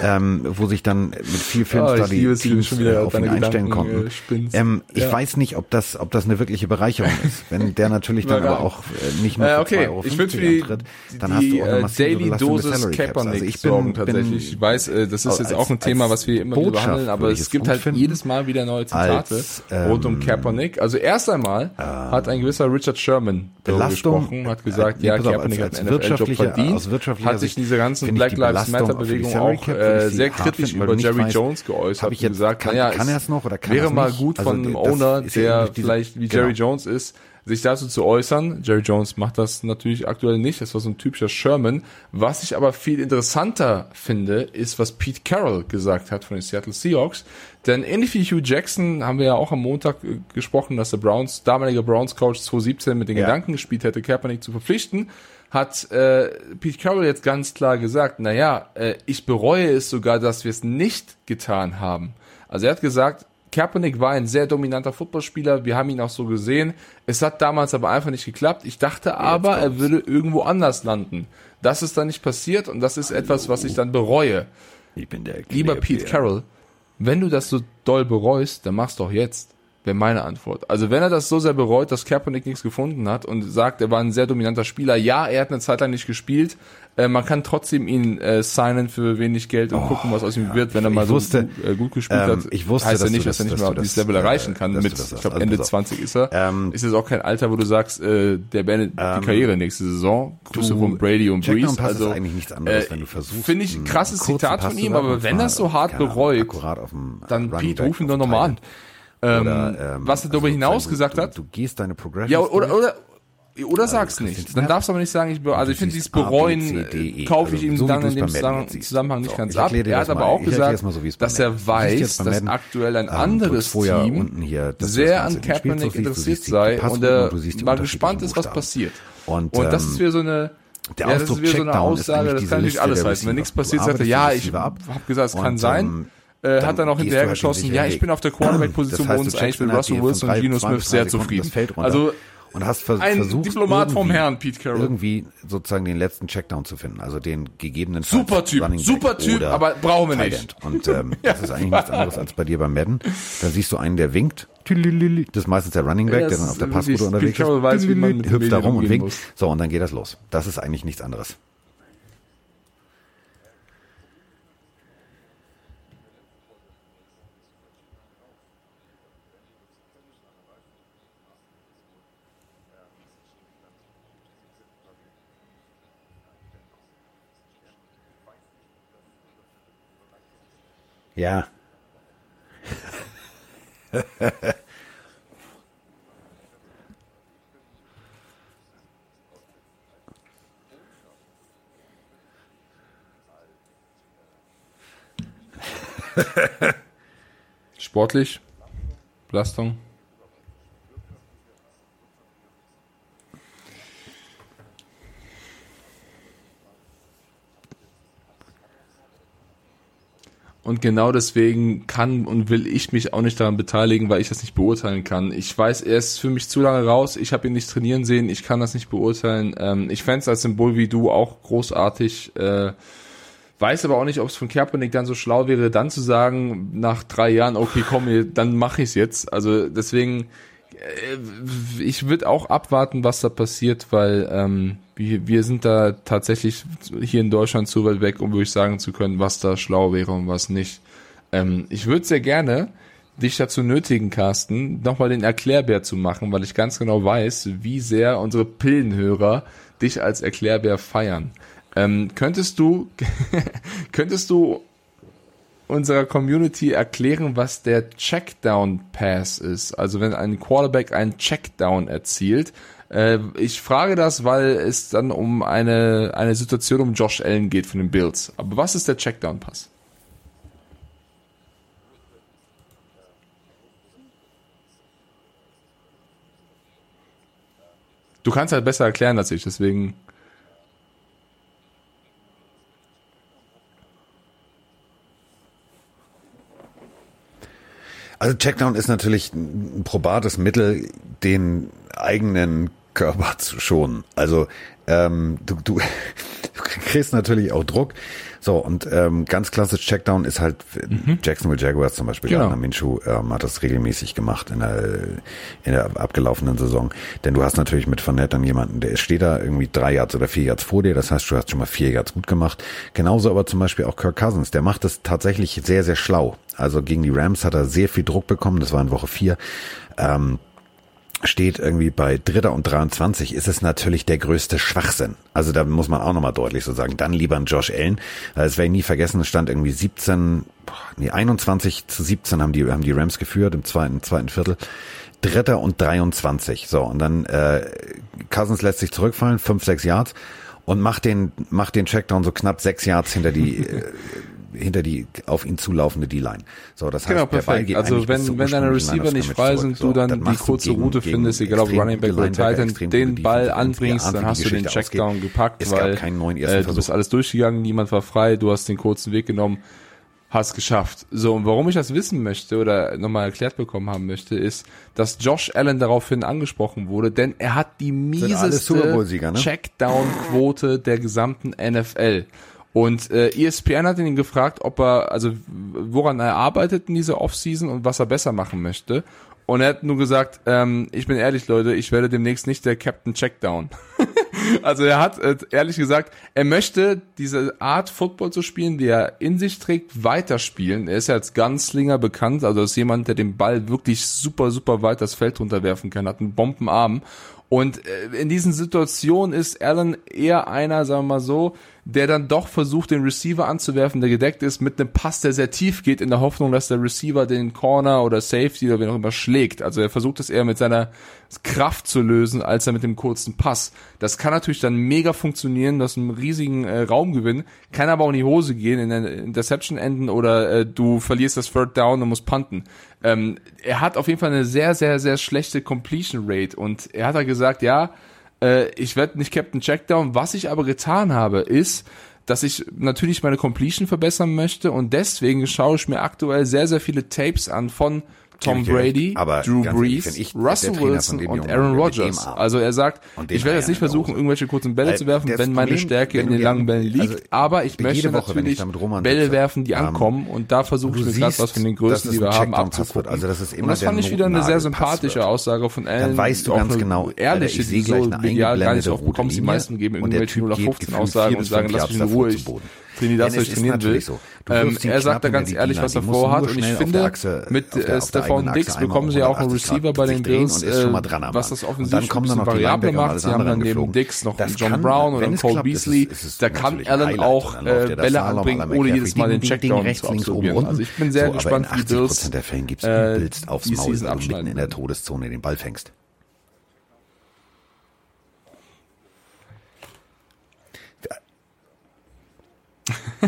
C: ähm, wo sich dann mit viel
D: Oh,
C: Filmstudy-Teams
D: schon wieder
C: äh, auf ihn einstellen konnten,
D: äh,
C: ähm, ich
D: Ja.
C: weiß nicht, ob das, ob das eine wirkliche Bereicherung ist. Wenn der natürlich dann aber auch äh, nicht nur
D: Äh,
C: für
D: okay,
C: 2,50 Euro
D: ich die,
C: antritt, dann
D: die
C: hast du auch eine
D: äh,
C: massive
D: Daily Dosis. Kaepernick
C: Also ich bin,
D: sorgen
C: bin
D: tatsächlich. Ich weiß, äh, das ist jetzt auch ein Thema, was wir immer wieder
C: Botschaft
D: behandeln, aber es gibt halt
C: finden.
D: jedes Mal wieder neue Zitate
C: Als, ähm,
D: rund um Kaepernick. Also erst einmal hat ein gewisser Richard Sherman
C: Belastung,
D: gesprochen, hat gesagt,
C: äh,
D: ja, Kaepernick
C: als-
D: hat
C: als
D: einen NFL-Job
C: wirtschaftlicher-
D: verdient, hat sich dieser ganzen Black Lives
C: Belastung
D: Matter
C: für die
D: Bewegung
C: Salary
D: auch äh, sehr kritisch
C: finden,
D: über Jerry
C: weißt,
D: Jones geäußert und gesagt,
C: kann-
D: naja,
C: kann er es noch oder kann er
D: wäre mal gut
C: Also
D: von einem Owner, der
C: diese-
D: vielleicht wie
C: genau.
D: Jerry Jones ist, sich dazu zu äußern. Jerry Jones macht das natürlich aktuell nicht. Das war so ein typischer Sherman. Was ich aber viel interessanter finde, ist, was Pete Carroll gesagt hat von den Seattle Seahawks. Denn ähnlich wie Hugh Jackson haben wir ja auch am Montag äh, gesprochen, dass der Browns, damaliger Browns-Coach 2017 mit den
C: Ja.
D: Gedanken gespielt hätte, Kaepernick zu verpflichten, hat äh, Pete Carroll jetzt ganz klar gesagt, naja, äh, ich bereue es sogar, dass wir es nicht getan haben. Also er hat gesagt, Kaepernick war ein sehr dominanter Footballspieler, wir haben ihn auch so gesehen. Es hat damals aber einfach nicht geklappt. Ich dachte aber, er würde irgendwo anders landen. Das ist dann nicht passiert und das ist etwas, was ich dann bereue.
C: Ich bin der
D: Lieber Pete. Carroll, wenn du das so doll bereust, dann mach's doch jetzt. Wäre meine Antwort. Also wenn er das so sehr bereut, dass Kaepernick nichts gefunden hat und sagt, er war ein sehr dominanter Spieler, ja, er hat eine Zeit lang nicht gespielt, äh, man kann trotzdem ihn äh, signen für wenig Geld und gucken, was aus ihm wird, wenn er
C: Oh, Ich
D: mal
C: wusste,
D: so äh, gut gespielt
C: ähm,
D: hat.
C: ich wusste,
D: heißt ja
C: dass
D: nicht,
C: du
D: dass er
C: das-
D: nicht
C: dass
D: mehr dieses
C: das,
D: Level
C: äh,
D: erreichen kann.
C: dass
D: Mit,
C: das
D: ich glaube,
C: Also
D: Ende
C: pass auf.
D: 20 ist er.
C: Ähm,
D: ist jetzt auch kein Alter, wo du sagst, äh, der beendet die Karriere nächste Saison. Grüße von Brady und Breeze.
C: Ist
D: Also
C: eigentlich nichts anderes,
D: äh,
C: wenn du versuchst,
D: Finde ich ein krasses Zitat von ihm, aber wenn das so hart bereut, dann Pete, ruf ihn doch nochmal an. Ähm.
C: Oder, ähm,
D: was er darüber
C: also,
D: hinaus gesagt
C: du,
D: hat,
C: Du gehst deine Progression.
D: ja, oder, oder, Oder sag's nicht. Dann darfst du aber nicht sagen, ich, also ich finde dieses Bereuen äh, kaufe ich
C: Also,
D: ihm
C: so
D: dann in dem Zusammenhang, nicht
C: So,
D: ganz ab. Er hat aber auch gesagt,
C: so,
D: dass er weiß, dass
C: Madden,
D: aktuell ein
C: ähm,
D: anderes Team
C: hier,
D: sehr an Kaepernick interessiert sei und er mal gespannt ist, was passiert.
C: Und,
D: Und das
C: ähm,
D: ist wieder so eine
C: der
D: ja, das ist wieder so eine Aussage, das kann nicht
C: Liste
D: alles heißen. Wenn nichts passiert, sagt er, ja, ich habe gesagt, es kann sein. Äh, hat dann auch hinterher
C: halt
D: geschossen, ja, ich bin auf der Quarterback-Position
C: Das
D: bei
C: heißt,
D: uns
C: du
D: eigentlich mit Russell Wilson und Geno
C: 20,
D: Smith sehr
C: 30 Sekunden
D: zufrieden. Also
C: und hast ver
D: ein
C: versucht,
D: Diplomat vom Herrn, Pete Carroll.
C: Irgendwie sozusagen den letzten Checkdown zu finden, also den gegebenen
D: Super Typ, super Typ, aber brauchen wir nicht.
C: Und ähm, das ist eigentlich nichts anderes als bei dir beim Madden. Da siehst du einen, der winkt. Das ist meistens der Running Back,
D: Ja,
C: der dann auf der
D: ist
C: Passroute unterwegs
D: Carroll weiß,
C: hüpft da rum und winkt.
D: muss.
C: So, und dann geht das los. Das ist eigentlich nichts anderes. Ja.
D: Sportlich, Belastung. Und genau deswegen kann und will ich mich auch nicht daran beteiligen, weil ich das nicht beurteilen kann. Ich weiß, er ist für mich zu lange raus. Ich habe ihn nicht trainieren sehen. Ich kann das nicht beurteilen. Ähm, ich fände als Symbol wie du auch großartig. Äh, weiß aber auch nicht, ob es von Kaepernick dann so schlau wäre, dann zu sagen, nach drei Jahren, okay, komm, dann mache ich es jetzt. Also deswegen, ich würde auch abwarten, was da passiert, weil ähm, wir, wir sind da tatsächlich hier in Deutschland zu weit weg, um wirklich sagen zu können, was da schlau wäre und was nicht. Ähm, ich würde sehr gerne dich dazu nötigen, Carsten, nochmal den Erklärbär zu machen, weil ich ganz genau weiß, wie sehr unsere Pillenhörer dich als Erklärbär feiern. Ähm, könntest du, könntest du unserer Community erklären, was der Checkdown Pass ist? Also wenn ein Quarterback einen Checkdown erzielt. Äh, ich frage das, weil es dann um eine, eine Situation um Josh Allen geht von den Bills. Aber was ist der Checkdown Pass? Du kannst halt besser erklären als ich, deswegen.
C: Also Checkdown ist natürlich ein probates Mittel, den eigenen Körper zu schonen. Also ähm, du, du, du kriegst natürlich auch Druck. So, und ähm, ganz klassisch Checkdown ist halt mhm. Jacksonville Jaguars zum Beispiel.
D: Genau.
C: Gardner Minshew ähm, hat das regelmäßig gemacht in der, in der abgelaufenen Saison. Denn du hast natürlich mit Fournette dann jemanden, der steht da irgendwie drei Yards oder vier Yards vor dir. Das heißt, du hast schon mal vier Yards gut gemacht. Genauso aber zum Beispiel auch Kirk Cousins. Der macht das tatsächlich sehr, sehr schlau. Also gegen die Rams hat er sehr viel Druck bekommen. Das war in Woche vier. Ähm, steht irgendwie bei Dritter und 23, ist es natürlich der größte Schwachsinn. Also da muss man auch nochmal deutlich so sagen, dann lieber ein Josh Allen. Das werde ich nie vergessen, es stand irgendwie 17, nee, 21 zu 17 haben die, haben die Rams geführt im zweiten, zweiten Viertel. Dritter und 23. So, und dann äh, Cousins lässt sich zurückfallen, 5, 6 Yards und macht den, macht den Checkdown so knapp 6 Yards hinter die äh, hinter die auf ihn zulaufende D-Line. So, das heißt,
D: Genau,
C: der Ball
D: perfekt.
C: geht
D: Also wenn, wenn deine Receiver nicht frei sind,
C: So,
D: du dann
C: dann
D: die kurze
C: gegen-
D: Route findest, egal ob Running Back oder Titan, den Ball anbringst, dann hast du den. Checkdown gepackt,
C: Es
D: weil
C: keinen neuen ersten
D: äh, du bist alles durchgegangen, niemand war frei, du hast den kurzen Weg genommen, hast geschafft. So, und warum ich das wissen möchte oder nochmal erklärt bekommen haben möchte, ist, dass Josh Allen daraufhin angesprochen wurde, denn er hat die mieseste
C: ne?
D: Checkdown-Quote der gesamten NFL. Und äh, ESPN hat ihn gefragt, ob er, also woran er arbeitet in dieser Offseason und was er besser machen möchte. Und er hat nur gesagt, ähm, ich bin ehrlich, Leute, ich werde demnächst nicht der Captain Checkdown. also er hat äh, ehrlich gesagt, er möchte diese Art Football zu spielen, die er in sich trägt, weiterspielen. Er ist ja als Gunslinger bekannt, also ist jemand, der den Ball wirklich super, super weit das Feld runterwerfen kann, hat einen Bombenarm Und äh, in diesen Situationen ist Allen eher einer, sagen wir mal so, der dann doch versucht, den Receiver anzuwerfen, der gedeckt ist, mit einem Pass, der sehr tief geht, in der Hoffnung, dass der Receiver den Corner oder Safety oder wen auch immer schlägt. Also er versucht es eher mit seiner Kraft zu lösen, als er mit dem kurzen Pass. Das kann natürlich dann mega funktionieren, das einen riesigen äh, Raumgewinn, kann aber auch in die Hose gehen, in der Interception enden oder äh, du verlierst das Third Down und musst punten. Ähm, er hat auf jeden Fall eine sehr, sehr, sehr schlechte Completion Rate und er hat da gesagt, ja, äh, ich werde nicht Captain Checkdown. Was ich aber getan habe, ist, dass ich natürlich meine Completion verbessern möchte und deswegen schaue ich mir aktuell sehr, sehr viele Tapes an von Tom Brady,
C: aber
D: Drew
C: ehrlich,
D: Brees,
C: ich
D: Russell Wilson und Aaron Rodgers. Also er sagt, ich werde jetzt nicht versuchen, irgendwelche kurzen Bälle zu werfen, wenn meine Stärke in den langen Bällen liegt, also aber ich möchte Woche, natürlich Bälle werfen, die ankommen und da versuche ich mir gerade was von den größten, die wir haben, abzugucken.
C: Also das ist immer
D: und das fand ich wieder eine sehr sympathische Aussage von Allen.
C: Dann weißt du ganz genau,
D: ehrliche, die so medial gar nicht oft bekommst. Die meisten geben irgendwelche 0 15 Aussagen und sagen, lass mich in Ruhe, was ich trainieren will. So. Ähm, er sagt da ganz ehrlich, was er vorhat. Und ich finde,
C: Achse,
D: mit äh, Stefan Dix bekommen sie auch einen Receiver bei den Bills, äh, was das offensichtlich ein bisschen variabler macht. Sie haben dann neben Dix noch John Brown oder Cole Beasley. Da kann Allen auch äh, Bälle anbringen, ohne jedes Mal den Checkdown zu absolvieren. Also ich bin sehr gespannt, wie Bills
C: der Fällen gibt's äh, aufs Maul, wenn du mitten in der Todeszone den Ball fängst.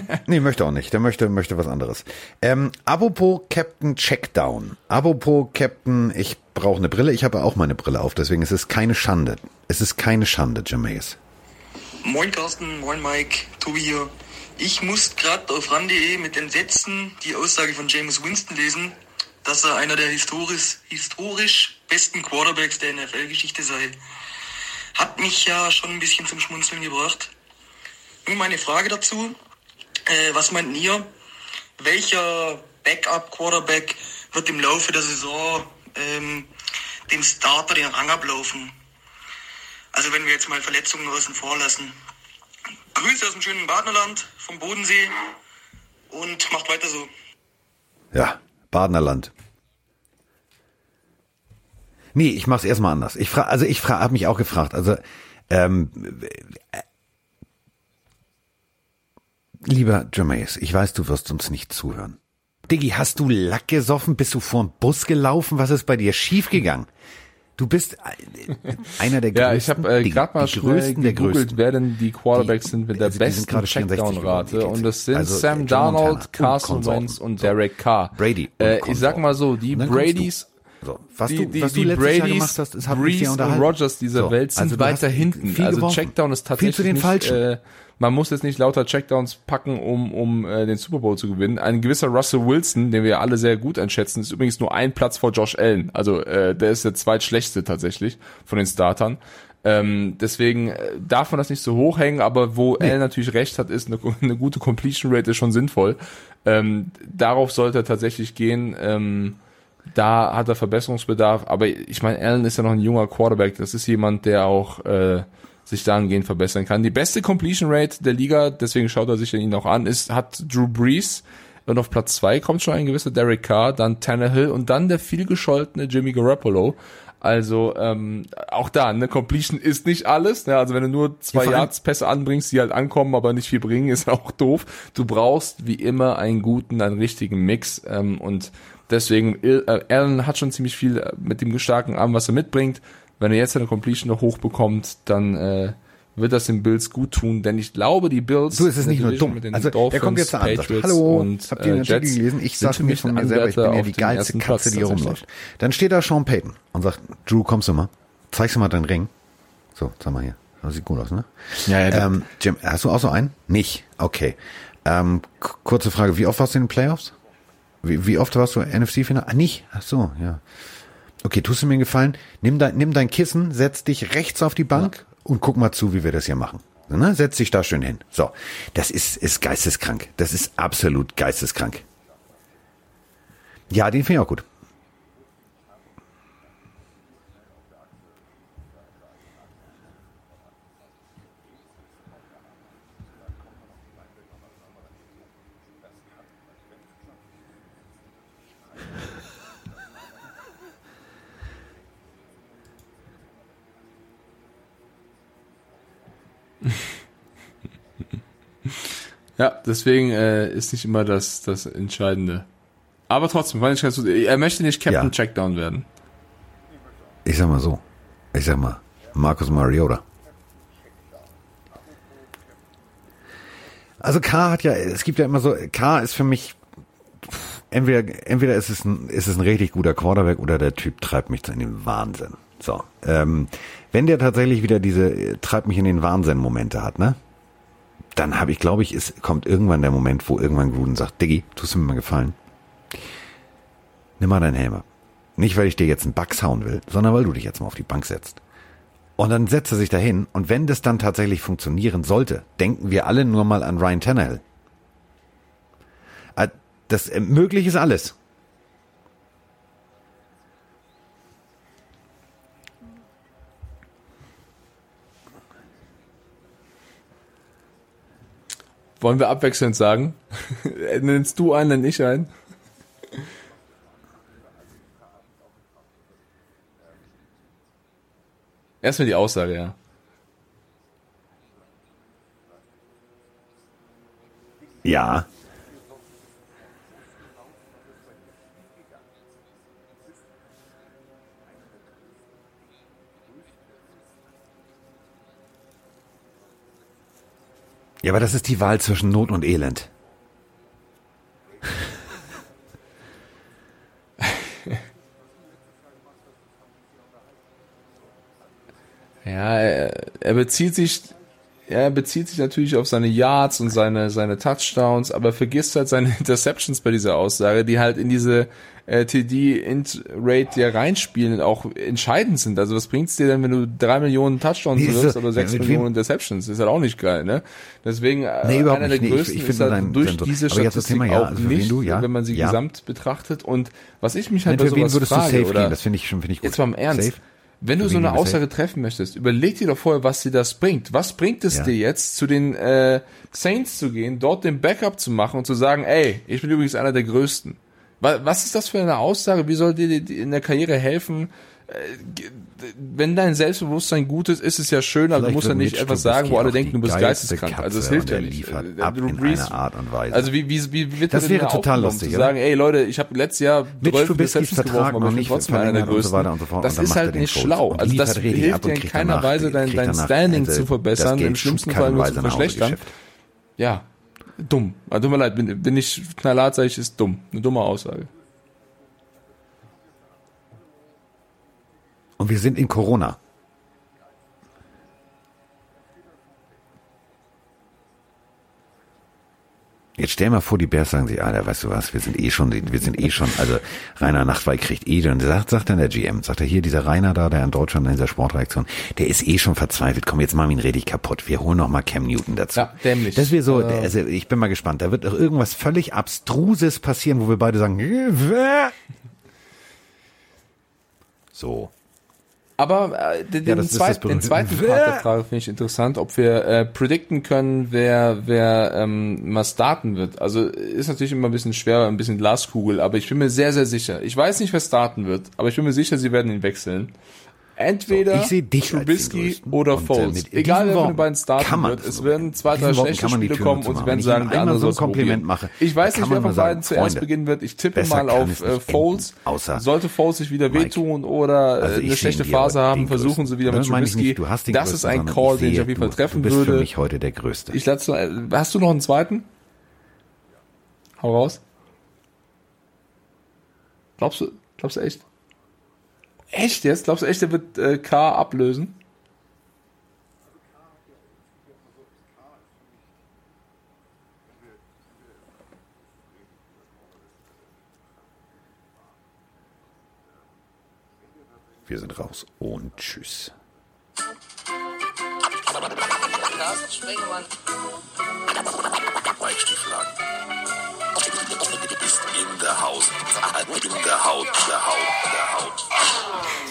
C: nee, möchte auch nicht. Der möchte, möchte was anderes. Ähm, apropos Captain Checkdown. Apropos Captain, ich brauche eine Brille. Ich habe auch meine Brille auf, deswegen ist es keine Schande. Es ist keine Schande, Jameis.
A: Moin Carsten, moin Mike, Tobi hier. Ich muss gerade auf ran.de mit den Sätzen die Aussage von James Winston lesen, dass er einer der historisch, historisch besten Quarterbacks der NFL-Geschichte sei. Hat mich ja schon ein bisschen zum Schmunzeln gebracht. Nun meine Frage dazu. Äh, was meint ihr? Welcher Backup-Quarterback wird im Laufe der Saison ähm, dem Starter den Rang ablaufen? Also wenn wir jetzt mal Verletzungen außen vor lassen. Grüße aus dem schönen Badenerland vom Bodensee und macht weiter so.
C: Ja, Badenerland. Nee, ich mach's erstmal anders. Ich frage, also ich frage, habe mich auch gefragt, also ähm, Lieber Jermaine, ich weiß, du wirst uns nicht zuhören. Diggi, hast du Lack gesoffen? Bist du vor dem Bus gelaufen? Was ist bei dir schiefgegangen? Du bist äh, einer der größten.
D: ja, ich habe äh, gerade mal die größten der größten. wer denn die Quarterbacks die, sind mit der also besten Checkdown-Rate. Und das sind also, Sam Darnold, Carson Wentz und Derek Carr.
C: Brady.
D: Äh, ich sag mal so, die Bradys
C: so, was
D: die,
C: du, was
D: die
C: du letztes
D: Bradys,
C: Jahr gemacht hast, ist
D: Breeze und Rogers dieser
C: so,
D: Welt sind
C: also
D: weiter hinten. Also. Checkdown ist tatsächlich
C: Viel zu den
D: nicht,
C: Falschen.
D: Äh, man muss jetzt nicht lauter Checkdowns packen, um, um äh, den Super Bowl zu gewinnen. Ein gewisser Russell Wilson, den wir alle sehr gut einschätzen, ist übrigens nur ein Platz vor Josh Allen. Also äh, der ist der zweitschlechteste tatsächlich von den Startern. Ähm, deswegen äh, darf man das nicht so hochhängen, aber wo nee. Allen natürlich recht hat, ist eine, eine gute Completion Rate ist schon sinnvoll. Ähm, darauf sollte er tatsächlich gehen. Ähm, da hat er Verbesserungsbedarf, aber ich meine, Allen ist ja noch ein junger Quarterback. Das ist jemand, der auch äh, sich dahingehend verbessern kann. Die beste Completion Rate der Liga, deswegen schaut er sich ihn auch an, ist, hat Drew Brees. Und auf Platz zwei kommt schon ein gewisser Derek Carr, dann Tannehill und dann der vielgescholtene Jimmy Garoppolo. Also ähm, auch da, eine Completion ist nicht alles. Ne? Also wenn du nur zwei ja, Yards Pässe anbringst, die halt ankommen, aber nicht viel bringen, ist auch doof. Du brauchst wie immer einen guten, einen richtigen Mix. Ähm, und deswegen, äh, Allen hat schon ziemlich viel äh, mit dem starken Arm, was er mitbringt wenn er jetzt eine Completion noch hochbekommt, dann äh, wird das den Bills gut tun, denn ich glaube, die Bills
C: Du, es ist nicht nur dumm. Also Dolphins, der kommt jetzt an, sagt, hallo, und, habt ihr den äh, Artikel gelesen? Ich sage mir von mir selber, ich bin ja die geilste Katze, die hier rumläuft. Dann steht da Sean Payton und sagt, Drew, kommst du mal? Zeigst du mal deinen Ring? So, sag mal hier. Das sieht gut aus, ne?
D: Ja, ja.
C: Ähm, Jim, hast du auch so einen? Nicht? Okay. Ähm, kurze Frage, wie oft warst du in den Playoffs? Wie, wie oft warst du NFC-Final? Ah, nicht? Ach so, ja. Okay, tust du mir einen Gefallen? Nimm dein, nimm dein Kissen, setz dich rechts auf die Bank ja. und guck mal zu, wie wir das hier machen. Ne? Setz dich da schön hin. So, das ist, ist geisteskrank. Das ist absolut geisteskrank. Ja, den finde ich auch gut.
D: Ja, deswegen äh, ist nicht immer das, das Entscheidende. Aber trotzdem, fand ich ganz gut. Er möchte nicht Captain
C: Ja.
D: Checkdown werden.
C: Ich sag mal so. Ich sag mal, Marcus Mariota. Also K hat ja, es gibt ja immer so, K ist für mich, entweder, entweder ist es ein, ist es ein richtig guter Quarterback oder der Typ treibt mich in den Wahnsinn. So, ähm, wenn der tatsächlich wieder diese äh, treibt mich in den Wahnsinn Momente hat, ne? Dann habe ich, glaube ich, es kommt irgendwann der Moment, wo irgendwann Gruden sagt, Diggi, tust du mir mal gefallen? Nimm mal deinen Helm ab. Nicht, weil ich dir jetzt einen Bugs hauen will, sondern weil du dich jetzt mal auf die Bank setzt. Und dann setzt er sich dahin und wenn das dann tatsächlich funktionieren sollte, denken wir alle nur mal an Ryan Tannehill. Äh, Das äh, möglich ist alles.
D: Wollen wir abwechselnd sagen? Nennst du einen, nenn ich einen? Erstmal die Aussage, ja.
C: Ja. Ja, aber das ist die Wahl zwischen Not und Elend.
D: Ja, er, er bezieht sich, er bezieht sich natürlich auf seine Yards und seine, seine Touchdowns, aber vergisst halt seine Interceptions bei dieser Aussage, die halt in diese äh, TD-Int-Rate ja reinspielen auch entscheidend sind. Also was bringt's dir denn, wenn du drei Millionen Touchdowns
C: ist so-
D: oder sechs
C: ja,
D: Millionen Interceptions? Das ist halt auch nicht geil, ne? Deswegen, äh,
C: Nee, überhaupt
D: einer
C: nicht.
D: der
C: Nee, ich-
D: größten
C: ich
D: ist
C: finde
D: halt
C: dein-
D: durch diese
C: aber
D: Statistik
C: Thema, ja,
D: auch
C: also
D: nicht,
C: du, ja,
D: wenn man sie
C: ja.
D: gesamt betrachtet. Und was ich mich halt bei
C: Für wen
D: sowas frage, oder?
C: Das finde ich schon, finde ich gut.
D: Jetzt mal im Ernst.
C: Safe?
D: Wenn du so eine Aussage treffen möchtest, überleg dir doch vorher, was dir das bringt. Was bringt es
C: Ja.
D: dir jetzt, zu den äh, Saints zu gehen, dort den Backup zu machen und zu sagen, ey, ich bin übrigens einer der Größten. Wa- Was ist das für eine Aussage? Wie soll dir in der Karriere helfen? Äh, Wenn dein Selbstbewusstsein gut ist, ist es ja schön, aber du musst ja nicht
C: Mitch
D: etwas sagen, wo alle denken, du bist geisteskrank. Also es hilft ja nicht. Äh,
C: ab
D: Drew
C: in einer Art und Weise.
D: Also wie, wie, wie wird
C: Das
D: denn
C: wäre
D: da
C: total lustig,
D: zu
C: oder?
D: sagen, ey Leute, ich habe letztes Jahr
C: Mitch
D: 12
C: Trubiskys
D: Interceptions
C: Vertrag
D: geworfen, aber ich bin trotzdem einer der
C: und so
D: größten.
C: weiter und so fort.
D: Das ist halt nicht schlau. Also das hilft dir in keiner Weise dein, dein Standing
C: also
D: zu verbessern, im schlimmsten Fall nur zu verschlechtern. Ja, dumm. Also, tut mir leid, bin, bin ich knallhart, sage ich, ist dumm. Eine dumme Aussage.
C: Und wir sind in Corona. Jetzt stell mal vor, die Bears sagen sich, Alter, weißt du was, wir sind eh schon, wir sind eh schon, also Rainer Nachtwey kriegt eh schon, sagt, sagt dann der GM, sagt er hier, dieser Rainer da, der in Deutschland in dieser Sportreaktion, der ist eh schon verzweifelt, komm, jetzt machen wir ihn richtig kaputt, wir holen noch mal Cam Newton dazu.
D: Ja, dämlich.
C: Das wäre so,
D: Äh.
C: also ich bin mal gespannt, da wird doch irgendwas völlig Abstruses passieren, wo wir beide sagen, äh, so.
D: Aber äh, den,
C: Ja,
D: den,
C: das ist das
D: zweit, den zweiten Part der Frage finde ich interessant, ob wir äh, predikten können, wer wer ähm, mal starten wird. Also ist natürlich immer ein bisschen schwer, ein bisschen Glaskugel, aber ich bin mir sehr, sehr sicher. Ich weiß nicht, wer starten wird, aber ich bin mir sicher, sie werden ihn wechseln. Entweder
C: So, ich sehe dich als den
D: Trubisky oder
C: äh,
D: Foles.
C: mit
D: Egal, wer von den beiden starten wird. Es
C: so.
D: werden zwei, drei schlechte Spiele kommen und sie werden sagen, der andere
C: so ein
D: soll es
C: Kompliment mache,
D: Ich weiß nicht, wer von beiden zuerst beginnen wird. Ich tippe mal auf äh, Foles.
C: außer-
D: Sollte Foles sich wieder wehtun oder äh,
C: Also
D: eine schlechte Phase haben, versuchen sie wieder mit
C: meine ich
D: Trubisky. Das ist ein Call, den ich auf jeden Fall treffen
C: du bist
D: würde.
C: für mich heute der Größte.
D: Ich lasse, hast du noch einen zweiten? Hau raus. Glaubst du, glaubst du echt? Echt jetzt? Glaubst du echt, der wird äh, K ablösen?
C: Wir sind raus und tschüss.
E: Carsten Spengemann.
B: Weichstiefel Ist in der Haut. In der Haut, der Haut, der Haut.